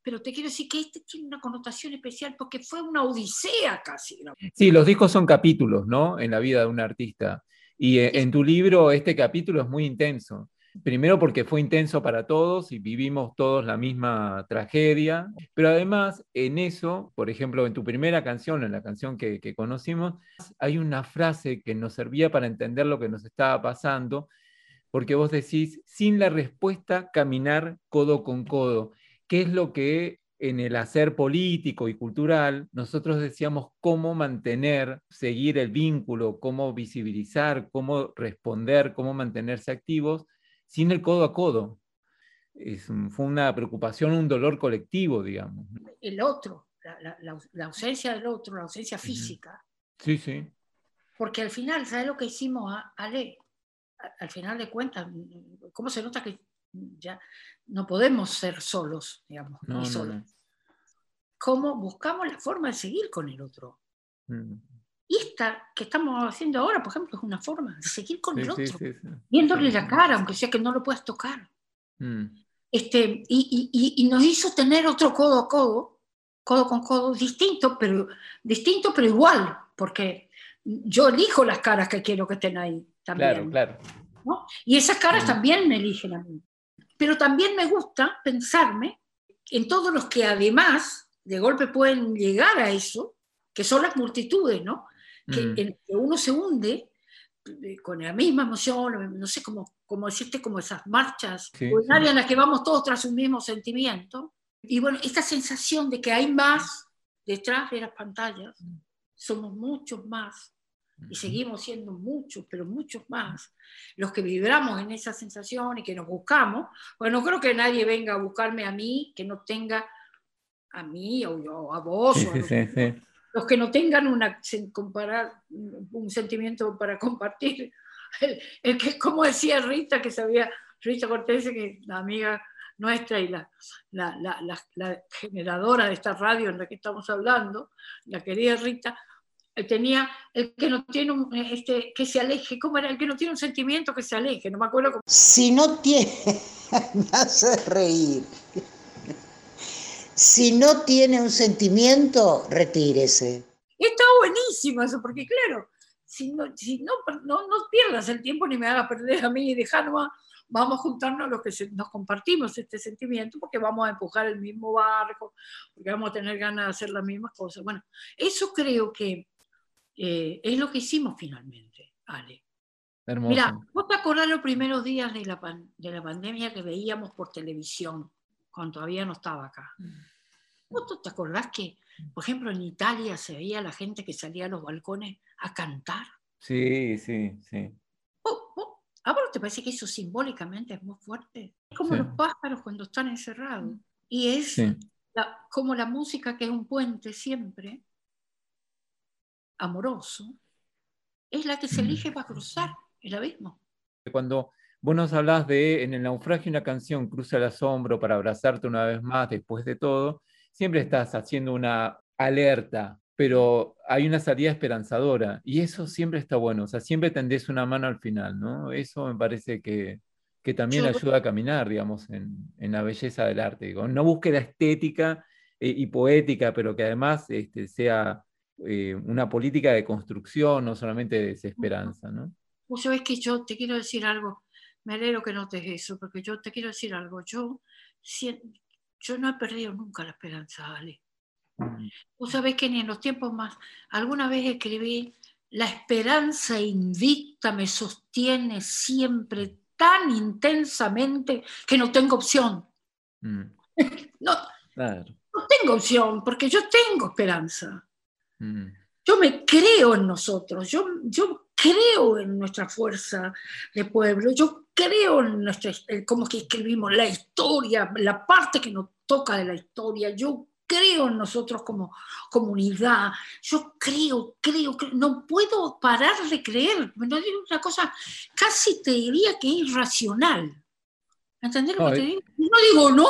Speaker 3: pero te quiero decir que este tiene una connotación especial porque fue una odisea casi. ¿no?
Speaker 2: Sí, los discos son capítulos, ¿no? En la vida de un artista. Y eh, en tu libro este capítulo es muy intenso. Primero porque fue intenso para todos y vivimos todos la misma tragedia, pero además en eso, por ejemplo, en tu primera canción, en la canción que, conocimos, hay una frase que nos servía para entender lo que nos estaba pasando, porque vos decís, sin la respuesta, caminar codo con codo, que es lo que en el hacer político y cultural, nosotros decíamos cómo mantener, seguir el vínculo, cómo visibilizar, cómo responder, cómo mantenerse activos sin el codo a codo. Es fue una preocupación, un dolor colectivo, digamos.
Speaker 3: El otro, la, la- la- la ausencia del otro, la ausencia física.
Speaker 2: Sí, sí.
Speaker 3: Porque al final, ¿sabes lo que hicimos, a- Ale? Al final de cuentas, ¿cómo se nota que ya no podemos ser solos, digamos?
Speaker 2: No,
Speaker 3: ni
Speaker 2: no,
Speaker 3: solos?
Speaker 2: no.
Speaker 3: ¿Cómo buscamos la forma de seguir con el otro?
Speaker 2: Mm.
Speaker 3: Y esta que estamos haciendo ahora, por ejemplo, es una forma de seguir con
Speaker 2: Sí,
Speaker 3: el otro,
Speaker 2: sí, sí.
Speaker 3: viéndole la cara, aunque sea que no lo puedas tocar.
Speaker 2: Mm.
Speaker 3: Este, y, y- y- y nos hizo tener otro codo a codo, codo con codo, distinto, pero, distinto, pero igual, porque yo elijo las caras que quiero que estén ahí también.
Speaker 2: Claro, claro.
Speaker 3: ¿no? Y esas caras
Speaker 2: Mm.
Speaker 3: también me eligen a mí. Pero también me gusta pensarme en todos los que además de golpe pueden llegar a eso, que son las multitudes, ¿no? Que,
Speaker 2: Mm.
Speaker 3: en que uno se hunde eh, con la misma emoción, no sé cómo, cómo decirte, como esas marchas
Speaker 2: Sí, sí.
Speaker 3: en las que vamos todos tras un mismo sentimiento. Y bueno, esta sensación de que hay más detrás de las pantallas, somos muchos más y seguimos siendo muchos, pero muchos más, los que vibramos en esa sensación y que nos buscamos. Bueno, no creo que nadie venga a buscarme a mí que no tenga a mí o, yo, a vos,
Speaker 2: Sí,
Speaker 3: o a
Speaker 2: sí,
Speaker 3: los, que no tengan una, comparar, un sentimiento para compartir. El, el que, como decía Rita, que sabía, Rita Cortés, que la amiga nuestra y la, la, la, la- generadora de esta radio en la que estamos hablando, la querida Rita, eh, tenía el que no tiene un, este, que se aleje, ¿cómo era? El que no tiene un sentimiento que se aleje, no me acuerdo cómo.
Speaker 6: Si no tiene, me hace reír. Si no tiene un sentimiento, retírese.
Speaker 3: Está buenísimo eso, porque claro, si no, si no, no, no pierdas el tiempo ni me hagas perder a mí y dejarnos, vamos a juntarnos los que se- nos compartimos este sentimiento, porque vamos a empujar el mismo barco, porque vamos a tener ganas de hacer las mismas cosas. Bueno, eso creo que eh, es lo que hicimos finalmente, Ale.
Speaker 2: Hermoso.
Speaker 3: Mira, ¿vos te acordás los primeros días de la, pan- de la pandemia que veíamos por televisión, cuando todavía no estaba acá? ¿Vos te acordás que, por ejemplo, en Italia se veía la gente que salía a los balcones a cantar?
Speaker 2: Sí, sí, sí.
Speaker 3: ¿Vos- vos- ¿A vos no te parece que eso simbólicamente es muy fuerte? Es como
Speaker 2: Sí.
Speaker 3: los pájaros cuando están encerrados. Y es
Speaker 2: Sí.
Speaker 3: como la música que es un puente siempre, amoroso, es la que se elige para cruzar el abismo.
Speaker 2: Cuando vos nos hablás de en el naufragio una canción cruza el asombro para abrazarte una vez más después de todo, siempre estás haciendo una alerta, pero hay una salida esperanzadora y eso siempre está bueno, o sea, siempre tendés una mano al final, ¿no? Eso me parece que, que también ayuda a caminar, digamos, en, en, la belleza del arte, digo, una búsqueda estética eh, y poética, pero que además este, sea eh, una política de construcción, no solamente de desesperanza, ¿no?
Speaker 3: Vos sabés que yo te quiero decir algo, me alegro que notes eso, porque yo te quiero decir algo, yo, yo no he perdido nunca la esperanza, Ale. Mm. Vos sabés que ni en los tiempos más, alguna vez escribí, la esperanza invicta me sostiene siempre tan intensamente que no tengo opción. Mm. no, no tengo opción, porque yo tengo esperanza. Mm. Yo me creo en nosotros, yo, yo creo en nuestra fuerza de pueblo, yo creo en nuestra, como que escribimos la historia, la parte que nos toca de la historia, yo creo en nosotros como comunidad, yo creo, creo, creo, no puedo parar de creer, no digo una cosa, casi te diría que es irracional. ¿Entendés lo que te digo? No digo no,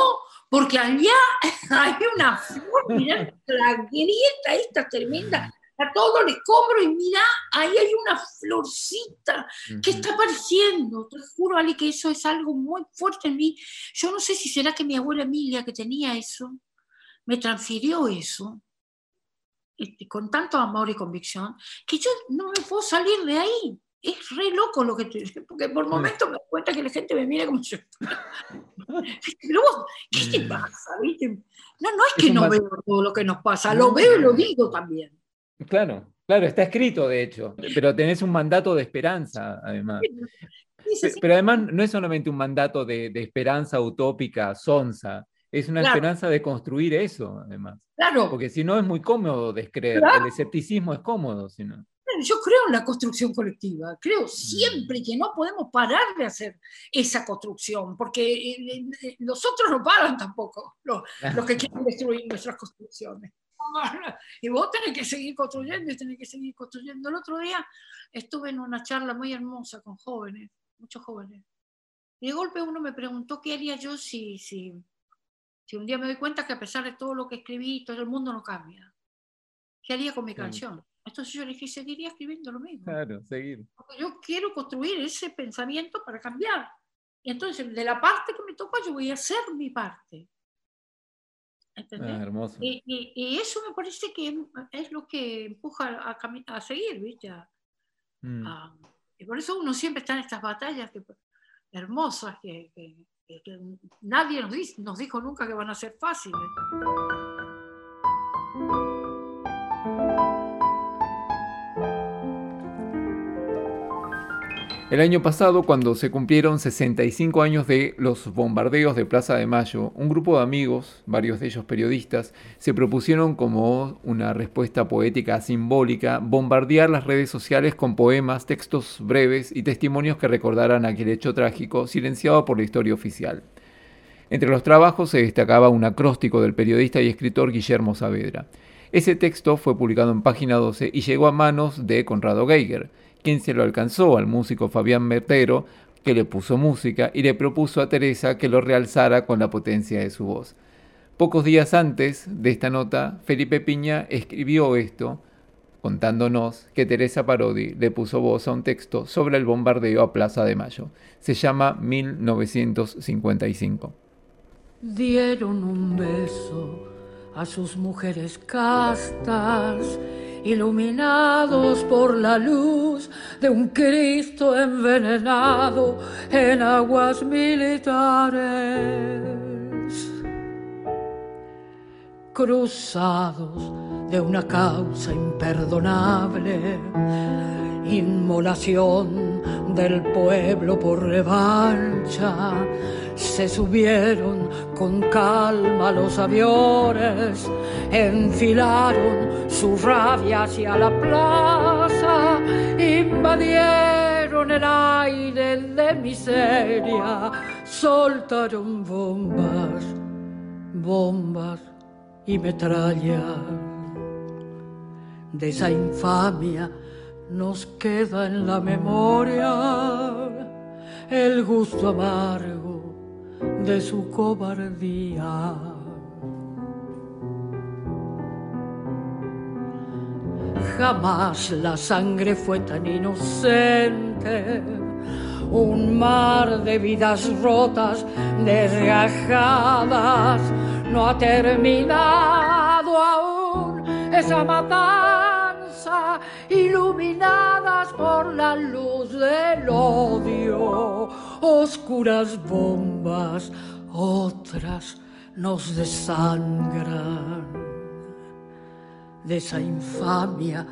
Speaker 3: porque allá hay una flor, mirá la grieta esta tremenda, a todo le cobro y mira, ahí hay una florcita que está apareciendo. Te juro, Ali, que eso es algo muy fuerte en mí. Yo no sé si será que mi abuela Emilia, que tenía eso, me transfirió eso este, con tanto amor y convicción, que yo no me puedo salir de ahí es re loco lo que te porque por momentos me doy cuenta que la gente me mira como si... Pero vos, ¿qué te mm. pasa? No, no es que no veo todo lo que nos pasa, lo veo y lo digo también.
Speaker 2: Claro, claro, está escrito de hecho, pero tenés un mandato de esperanza además. Pero además no es solamente un mandato de, esperanza utópica, sonsa, es una esperanza de construir eso además.
Speaker 3: Claro.
Speaker 2: Porque si no es muy cómodo descreer, el escepticismo es cómodo, si no
Speaker 3: yo creo en la construcción colectiva, creo siempre que no podemos parar de hacer esa construcción, porque eh, eh, los otros no paran tampoco, los, que quieren destruir nuestras construcciones. Y vos tenés que seguir construyendo y tenés que seguir construyendo. El otro día estuve en una charla muy hermosa con jóvenes, muchos jóvenes. Y de golpe uno me preguntó qué haría yo si, si, si un día me doy cuenta que a pesar de todo lo que escribí, todo el mundo no cambia. ¿Qué haría con mi canción? Entonces yo le dije, seguiría escribiendo lo mismo.
Speaker 2: Claro, seguir.
Speaker 3: Porque yo quiero construir ese pensamiento para cambiar. Y entonces, de la parte que me toca, yo voy a hacer mi parte. Ah, hermoso. Y, y, eso me parece que es lo que empuja a, a seguir, ¿viste? Mm. y por eso uno siempre está en estas batallas que, hermosas que, que, que nadie nos, dice, nos dijo nunca que van a ser fáciles.
Speaker 2: El año pasado, cuando se cumplieron 65 años de los bombardeos de Plaza de Mayo, un grupo de amigos, varios de ellos periodistas, se propusieron como una respuesta poética simbólica bombardear las redes sociales con poemas, textos breves y testimonios que recordaran aquel hecho trágico silenciado por la historia oficial. Entre los trabajos se destacaba un acróstico del periodista y escritor Guillermo Saavedra. Ese texto fue publicado en página 12 y llegó a manos de Conrado Geiger, quien se lo alcanzó al músico Fabián Mertero, que le puso música y le propuso a Teresa que lo realzara con la potencia de su voz. Pocos días antes de esta nota, Felipe Piña escribió esto, contándonos que Teresa Parodi le puso voz a un texto sobre el bombardeo a Plaza de Mayo. Se llama 1955.
Speaker 4: Dieron un beso a sus mujeres castas iluminados por la luz de un Cristo envenenado en aguas militares, cruzados de una causa imperdonable, inmolación del pueblo por revancha se subieron con calma los aviones, enfilaron su rabia hacia la plaza, invadieron el aire de miseria, soltaron bombas, bombas y metralla. De esa infamia nos queda en la memoria el gusto amargo de su cobardía. Jamás la sangre fue tan inocente, un mar de vidas rotas, desgajadas, no ha terminado aún esa matanza, iluminadas por la luz del odio, oscuras bombas, otras nos desangran de esa infamia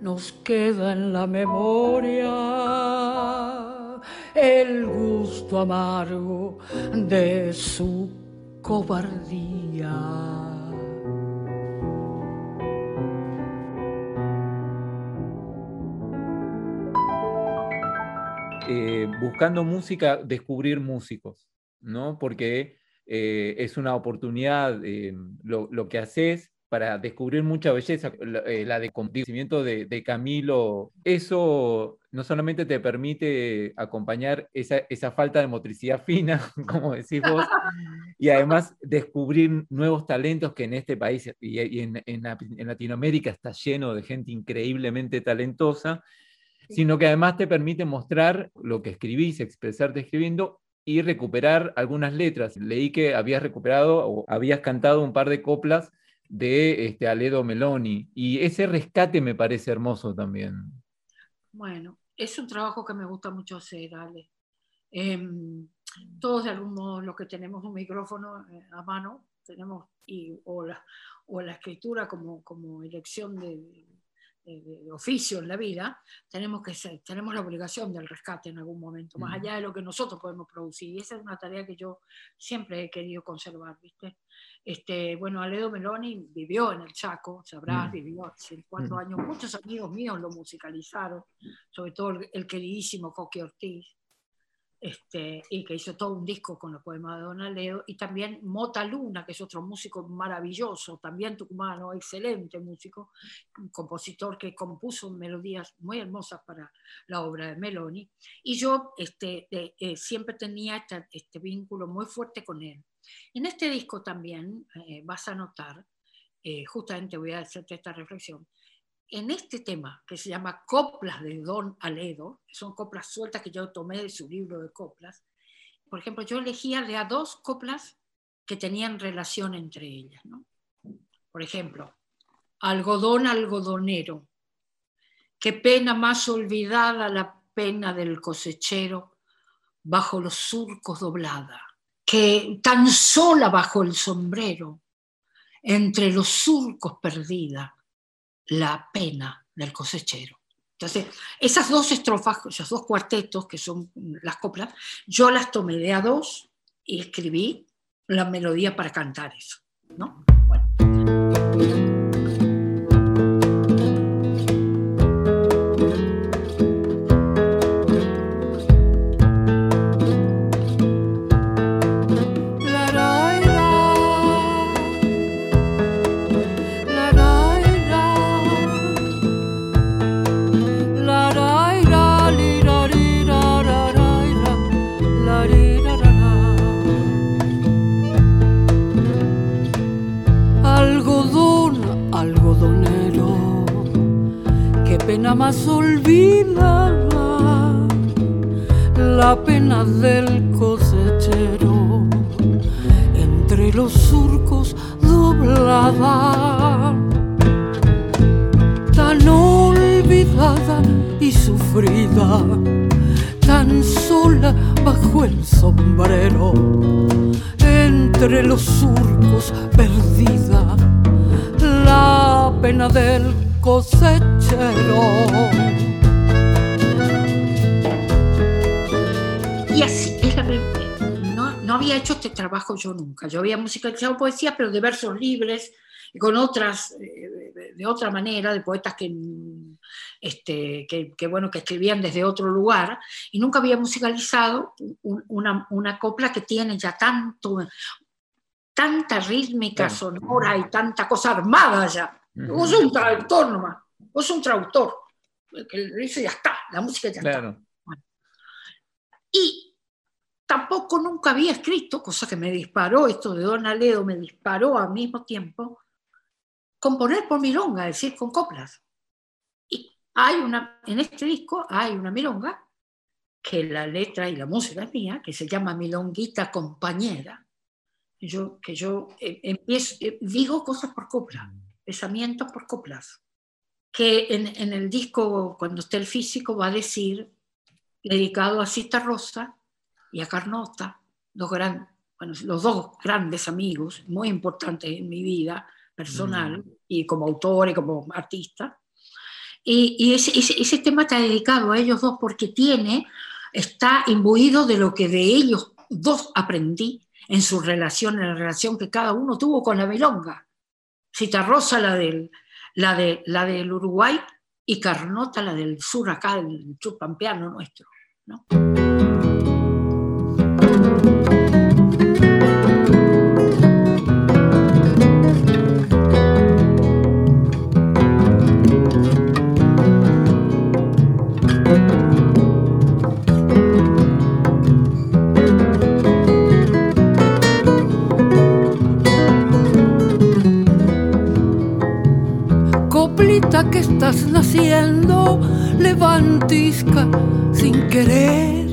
Speaker 4: nos queda en la memoria el gusto amargo de su cobardía.
Speaker 2: Eh, buscando música, descubrir músicos, ¿no? Porque eh, es una oportunidad, eh, lo, lo, que haces para descubrir mucha belleza, la, eh, la de conocimiento de, de, Camilo, eso no solamente te permite acompañar esa, esa, falta de motricidad fina, como decís vos, y además descubrir nuevos talentos que en este país y, y en, en, en, Latinoamérica está lleno de gente increíblemente talentosa, sino que además te permite mostrar lo que escribís, expresarte escribiendo y recuperar algunas letras. Leí que habías recuperado o habías cantado un par de coplas de este, Aledo Meloni. Y ese rescate me parece hermoso también.
Speaker 3: Bueno, es un trabajo que me gusta mucho hacer, Ale. Eh, todos de algún modo los que tenemos un micrófono eh, a mano, tenemos y, o, la, o la escritura como, como elección de, de, de, oficio en la vida, tenemos, que ser, tenemos la obligación del rescate en algún momento, más allá de lo que nosotros podemos producir. Y esa es una tarea que yo siempre he querido conservar, ¿viste? Este, bueno, Aledo Meloni vivió en el Chaco, sabrás, vivió hace cuatro años. Muchos amigos míos lo musicalizaron, sobre todo el, el queridísimo Coqui Ortiz, este, y que hizo todo un disco con los poemas de Don Aledo, y también Mota Luna, que es otro músico maravilloso, también tucumano, excelente músico, un compositor que compuso melodías muy hermosas para la obra de Meloni, y yo este, eh, eh, siempre tenía este vínculo muy fuerte con él. En este disco también eh, vas a notar, eh, justamente voy a hacerte esta reflexión, en este tema que se llama Coplas de Don Aledo, son coplas sueltas que yo tomé de su libro de coplas, por ejemplo, yo elegía de a dos coplas que tenían relación entre ellas. Por ejemplo, Algodón algodonero, qué pena más olvidada la pena del cosechero, bajo los surcos doblada que tan sola bajo el sombrero, entre los surcos perdida, la pena del cosechero. Entonces, esas dos estrofas, esos dos cuartetos, que son las coplas, yo las tomé de a dos y escribí la melodía para cantar eso. ¿no? Bueno.
Speaker 4: Más olvidada la pena del cosechero entre los surcos doblada tan olvidada y sufrida tan sola bajo el sombrero entre los surcos perdida la pena del cosechero.
Speaker 3: Y así, no, no había hecho este trabajo yo nunca. Yo había musicalizado poesía, pero de versos libres, con otras, eh, de otra manera, de poetas que, este, que, que, bueno, que escribían desde otro lugar, y nunca había musicalizado una, una copla que tiene ya tanto, tanta rítmica sonora y tanta cosa armada ya. Vos sos un traductor nomás, vos sos un traductor. Que lo hizo y ya está, la música ya está.
Speaker 2: Claro.
Speaker 3: Y tampoco nunca había escrito, cosa que me disparó, esto de Don Aledo me disparó al mismo tiempo, componer por milonga, es decir, con coplas. Y hay una, en este disco hay una milonga, que la letra y la música es mía, que se llama Milonguita Compañera. Yo, que yo eh, empiezo, eh, digo cosas por copla, pensamientos por coplas. Que en, en el disco, cuando esté el físico, va a decir dedicado a Cita Rosa y a Carnota, dos gran, bueno, los dos grandes amigos, muy importantes en mi vida personal y como autor y como artista. Y, y ese, ese, ese tema está dedicado a ellos dos porque tiene, está imbuido de lo que de ellos dos aprendí en su relación, en la relación que cada uno tuvo con la milonga. Cita Rosa, la del, la de, la del Uruguay, y Carnota, la del sur, acá, del sur pampeano nuestro. ¿no?
Speaker 4: Levantisca sin querer.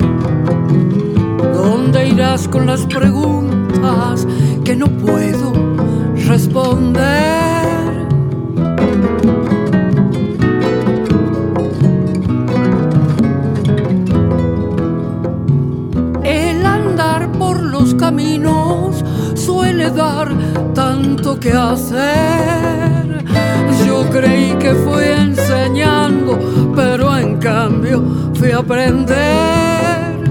Speaker 4: ¿Dónde irás con las preguntas que no puedo responder? Aprender.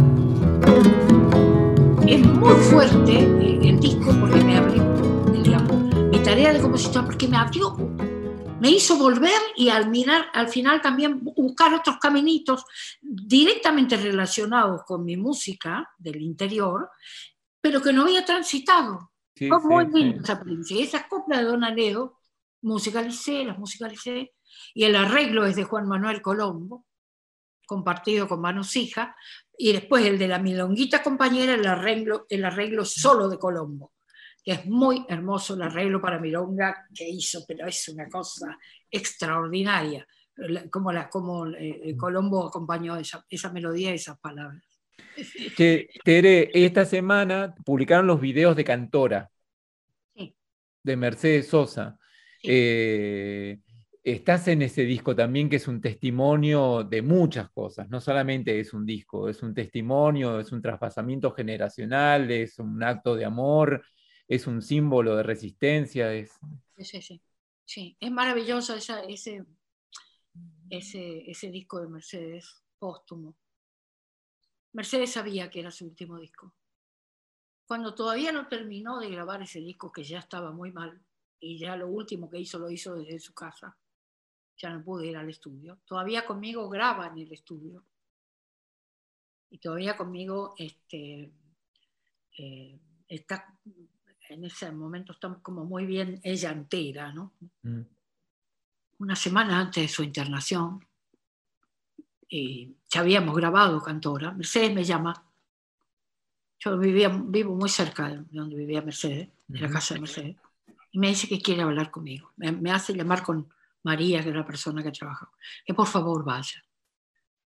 Speaker 3: Es muy fuerte eh, el disco porque me abrió, digamos, mi tarea de compositor, porque me abrió, me hizo volver y al mirar, al final también buscar otros caminitos directamente relacionados con mi música del interior, pero que no había transitado.
Speaker 2: Sí,
Speaker 3: Fue muy
Speaker 2: sí,
Speaker 3: linda
Speaker 2: sí.
Speaker 3: esa experiencia. Y esas coplas de Don Aledo, musicalicé, las musicalicé, y el arreglo es de Juan Manuel Colombo, compartido con Manu Sija, y después el de la Milonguita Compañera, el arreglo, el arreglo solo de Colombo, que es muy hermoso el arreglo para Milonga que hizo, pero es una cosa extraordinaria, como, la, como eh, Colombo acompañó esa, esa melodía y esas palabras.
Speaker 2: Che, Tere, esta semana publicaron los videos de Cantora,
Speaker 3: Sí.
Speaker 2: de Mercedes Sosa.
Speaker 3: Sí.
Speaker 2: Eh, estás en ese disco también, que es un testimonio de muchas cosas, no solamente es un disco, es un testimonio, es un traspasamiento generacional, es un acto de amor, es un símbolo de resistencia, es...
Speaker 3: Sí, sí, sí. Es maravilloso ese, ese, ese disco de Mercedes póstumo. Mercedes sabía que era su último disco. Cuando todavía no terminó de grabar ese disco, que ya estaba muy mal, y ya lo último que hizo lo hizo desde su casa, ya no pude ir al estudio. Todavía conmigo graba en el estudio. Y todavía conmigo este, eh, está, en ese momento está como muy bien ella entera, ¿no?
Speaker 2: Mm.
Speaker 3: una semana antes de su internación, y ya habíamos grabado Cantora, Mercedes me llama, yo vivía, vivo muy cerca de donde vivía Mercedes, de la casa de Mercedes, y me dice que quiere hablar conmigo. Me, me hace llamar con María, que era la persona que trabajaba, que por favor vaya.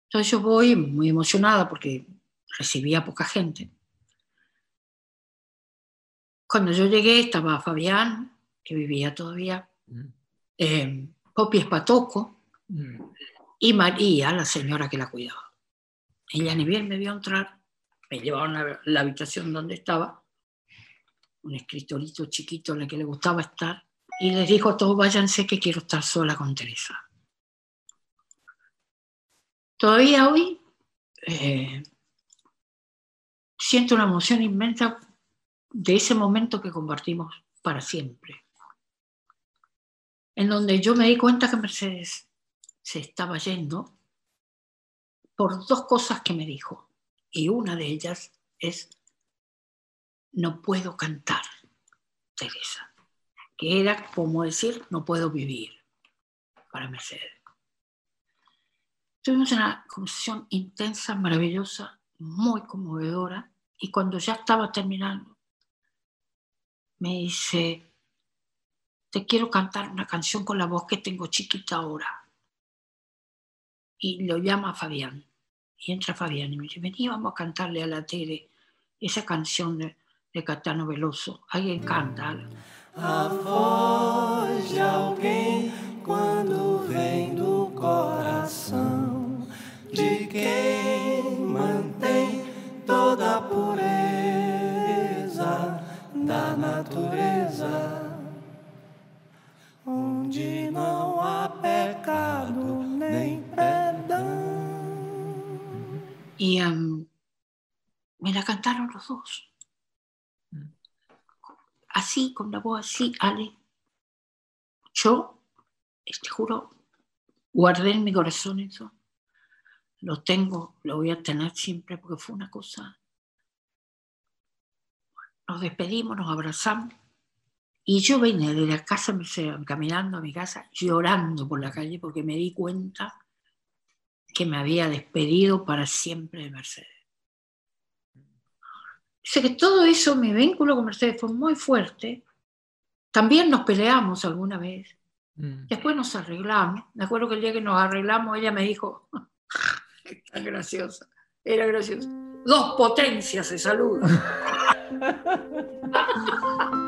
Speaker 3: Entonces yo voy muy emocionada porque recibía poca gente. Cuando yo llegué estaba Fabián, que vivía todavía,
Speaker 2: Mm.
Speaker 3: eh, Popi Espatoco
Speaker 2: Mm.
Speaker 3: y María, la señora que la cuidaba. Ella ni bien me vio entrar, me llevaron a la habitación donde estaba, un escritorito chiquito en el que le gustaba estar, y les dijo a todos, váyanse que quiero estar sola con Teresa. Todavía hoy eh, siento una emoción inmensa de ese momento que compartimos para siempre, en donde yo me di cuenta que Mercedes se estaba yendo por dos cosas que me dijo. Y una de ellas es, no puedo cantar. Teresa, que era como decir, no puedo vivir para Mercedes. Tuvimos una conversación intensa, maravillosa, muy conmovedora, y cuando ya estaba terminando, me dice, te quiero cantar una canción con la voz que tengo chiquita ahora. Y lo llama Fabián. Y entra Fabián y me dice, vení, vamos a cantarle a la tele esa canción de, de Catano Veloso. Alguien canta.
Speaker 7: A voz de alguém quando vem do coração de quem mantém toda a pureza da natureza, onde não há pecado nem perdão.
Speaker 3: Y em, me la cantaron los dos. Así, con la voz así, Ale. Yo, te juro, guardé en mi corazón eso. Lo tengo, lo voy a tener siempre porque fue una cosa. Nos despedimos, nos abrazamos. Y yo venía de la casa, me caminando a mi casa, llorando por la calle porque me di cuenta que me había despedido para siempre de Mercedes. Dice que todo eso, mi vínculo con Mercedes fue muy fuerte. También nos peleamos alguna vez.
Speaker 2: Mm.
Speaker 3: Después nos arreglamos. Me acuerdo que el día que nos arreglamos, ella me dijo, tan graciosa, era graciosa. Dos potencias se saludan.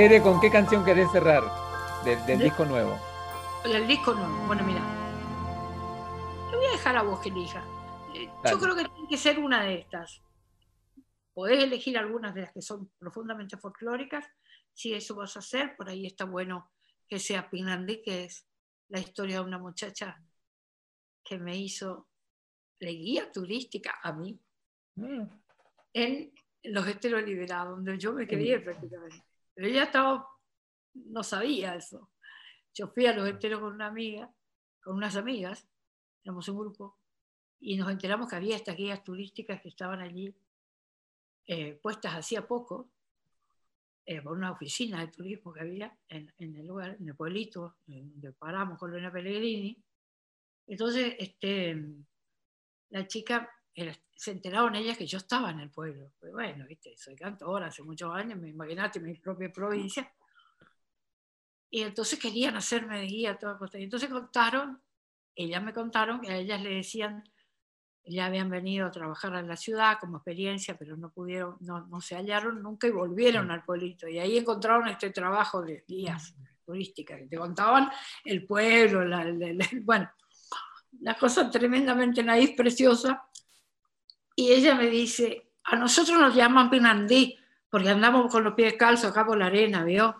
Speaker 2: Tere, ¿con qué canción querés cerrar del, del disco nuevo?
Speaker 3: El disco no. Bueno, mira. Lo voy a dejar a vos que elija. Eh,
Speaker 2: Dale.
Speaker 3: Yo creo que tiene que ser una de estas. Podés elegir algunas de las que son profundamente folclóricas. Si eso vas a hacer, por ahí está bueno que sea Pinandí, que es la historia de una muchacha que me hizo la guía turística a mí. en los esteros liberados, donde yo me quería prácticamente. Pero ella estaba, no sabía eso. Yo fui a los esteros con una amiga, con unas amigas, éramos un grupo, y nos enteramos que había estas guías turísticas que estaban allí eh, puestas hacía poco, eh, por una oficina de turismo que había en, en, el lugar, en el pueblito donde paramos con Lorena Pellegrini. Entonces, este, la chica, se enteraron ellas que yo estaba en el pueblo. Pues bueno, viste, soy cantora hace muchos años, me imaginaste mi propia provincia. Y entonces querían hacerme de guía a toda costa. Y entonces contaron, ellas me contaron que a ellas le decían, ya habían venido a trabajar en la ciudad como experiencia, pero no pudieron, no, no se hallaron nunca y volvieron al pueblito. Y ahí encontraron este trabajo de guías turísticas, que te contaban el pueblo, la, bueno, la cosa tremendamente naif, preciosa. Y ella me dice, a nosotros nos llaman Pinandí, porque andamos con los pies calzos acá por la arena, ¿vio?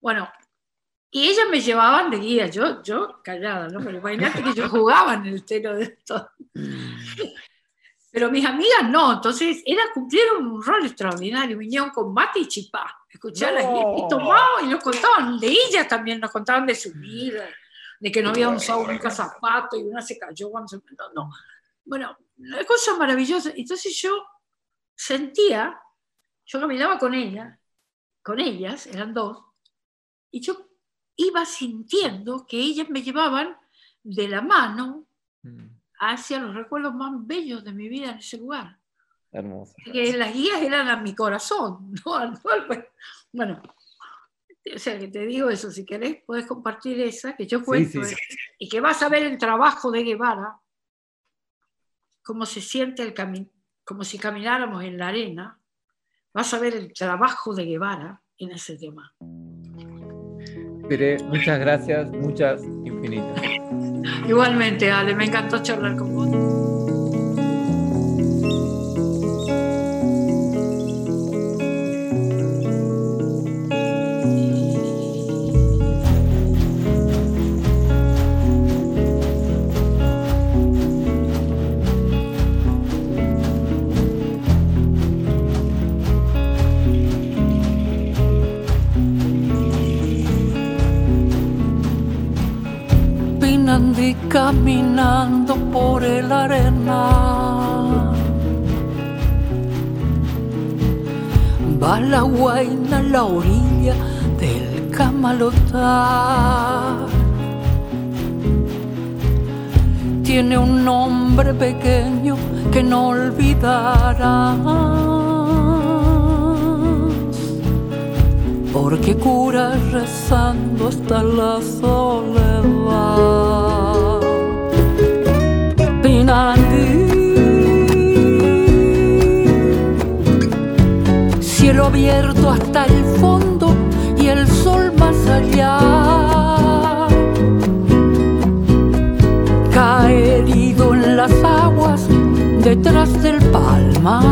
Speaker 3: Bueno, y ellas me llevaban de guía, yo, yo callada, ¿no? Pero imagínate que yo jugaba en el telo de esto. Pero mis amigas no, entonces era, cumplieron un rol extraordinario, vinieron con mate y chipá, escuchaban no. y tomaban y nos contaban de ellas también, nos contaban de su vida, de que no había usado nunca zapato y una se cayó cuando se... No, no. Bueno, una cosa maravillosa. Entonces yo sentía, yo caminaba con ella, con ellas, eran dos, y yo iba sintiendo que ellas me llevaban de la mano hacia los recuerdos más bellos de mi vida en ese lugar.
Speaker 2: Hermoso.
Speaker 3: Que las guías eran a mi corazón, ¿no? Bueno, o sea, que te digo eso, si querés, puedes compartir esa, que yo cuento, sí, sí, sí. y que vas a ver el trabajo de Guevara, cómo se siente el camino, como si camináramos en la arena, vas a ver el trabajo de Guevara en ese tema.
Speaker 2: Tere, muchas gracias, muchas infinitas.
Speaker 3: Igualmente, Ale, me encantó charlar con vos.
Speaker 4: Caminando por el arena. Va la guaina a la orilla del camalotar. Tiene un nombre pequeño que no olvidarás. Porque cura rezando hasta la soledad. Cielo abierto hasta el fondo y el sol más allá. Cae herido en las aguas detrás del palmar.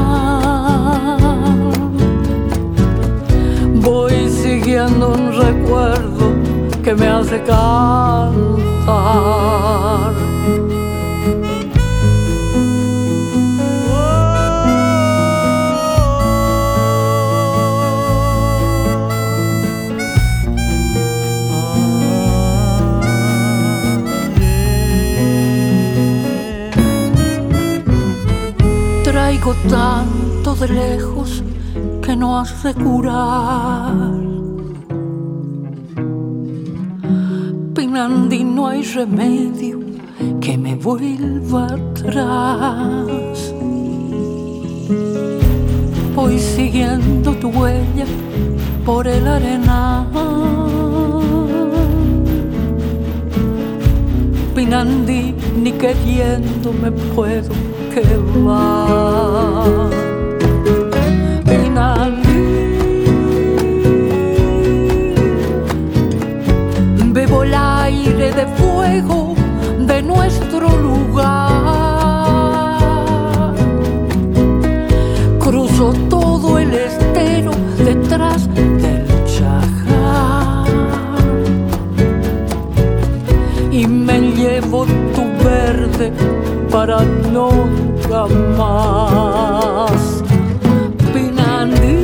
Speaker 4: Voy siguiendo un recuerdo que me hace cantar. Tanto de lejos que no hace curar. Pinandi no hay remedio que me vuelva atrás. Voy siguiendo tu huella por el arenal. Pinandi ni queriendo me puedo quemar. Bebo el aire para nunca más. Pinandí,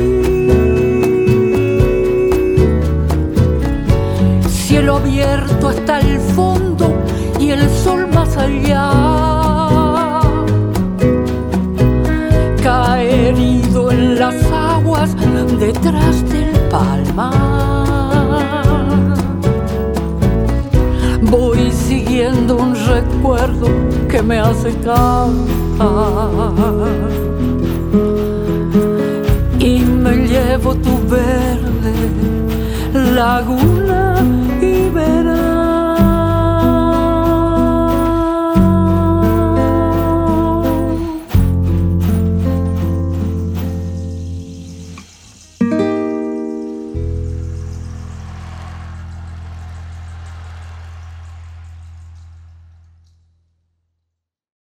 Speaker 4: cielo abierto hasta el fondo y el sol más allá. Cae herido en las aguas detrás del palmar. un recuerdo que me hace cantar. Y me llevo tu verde laguna y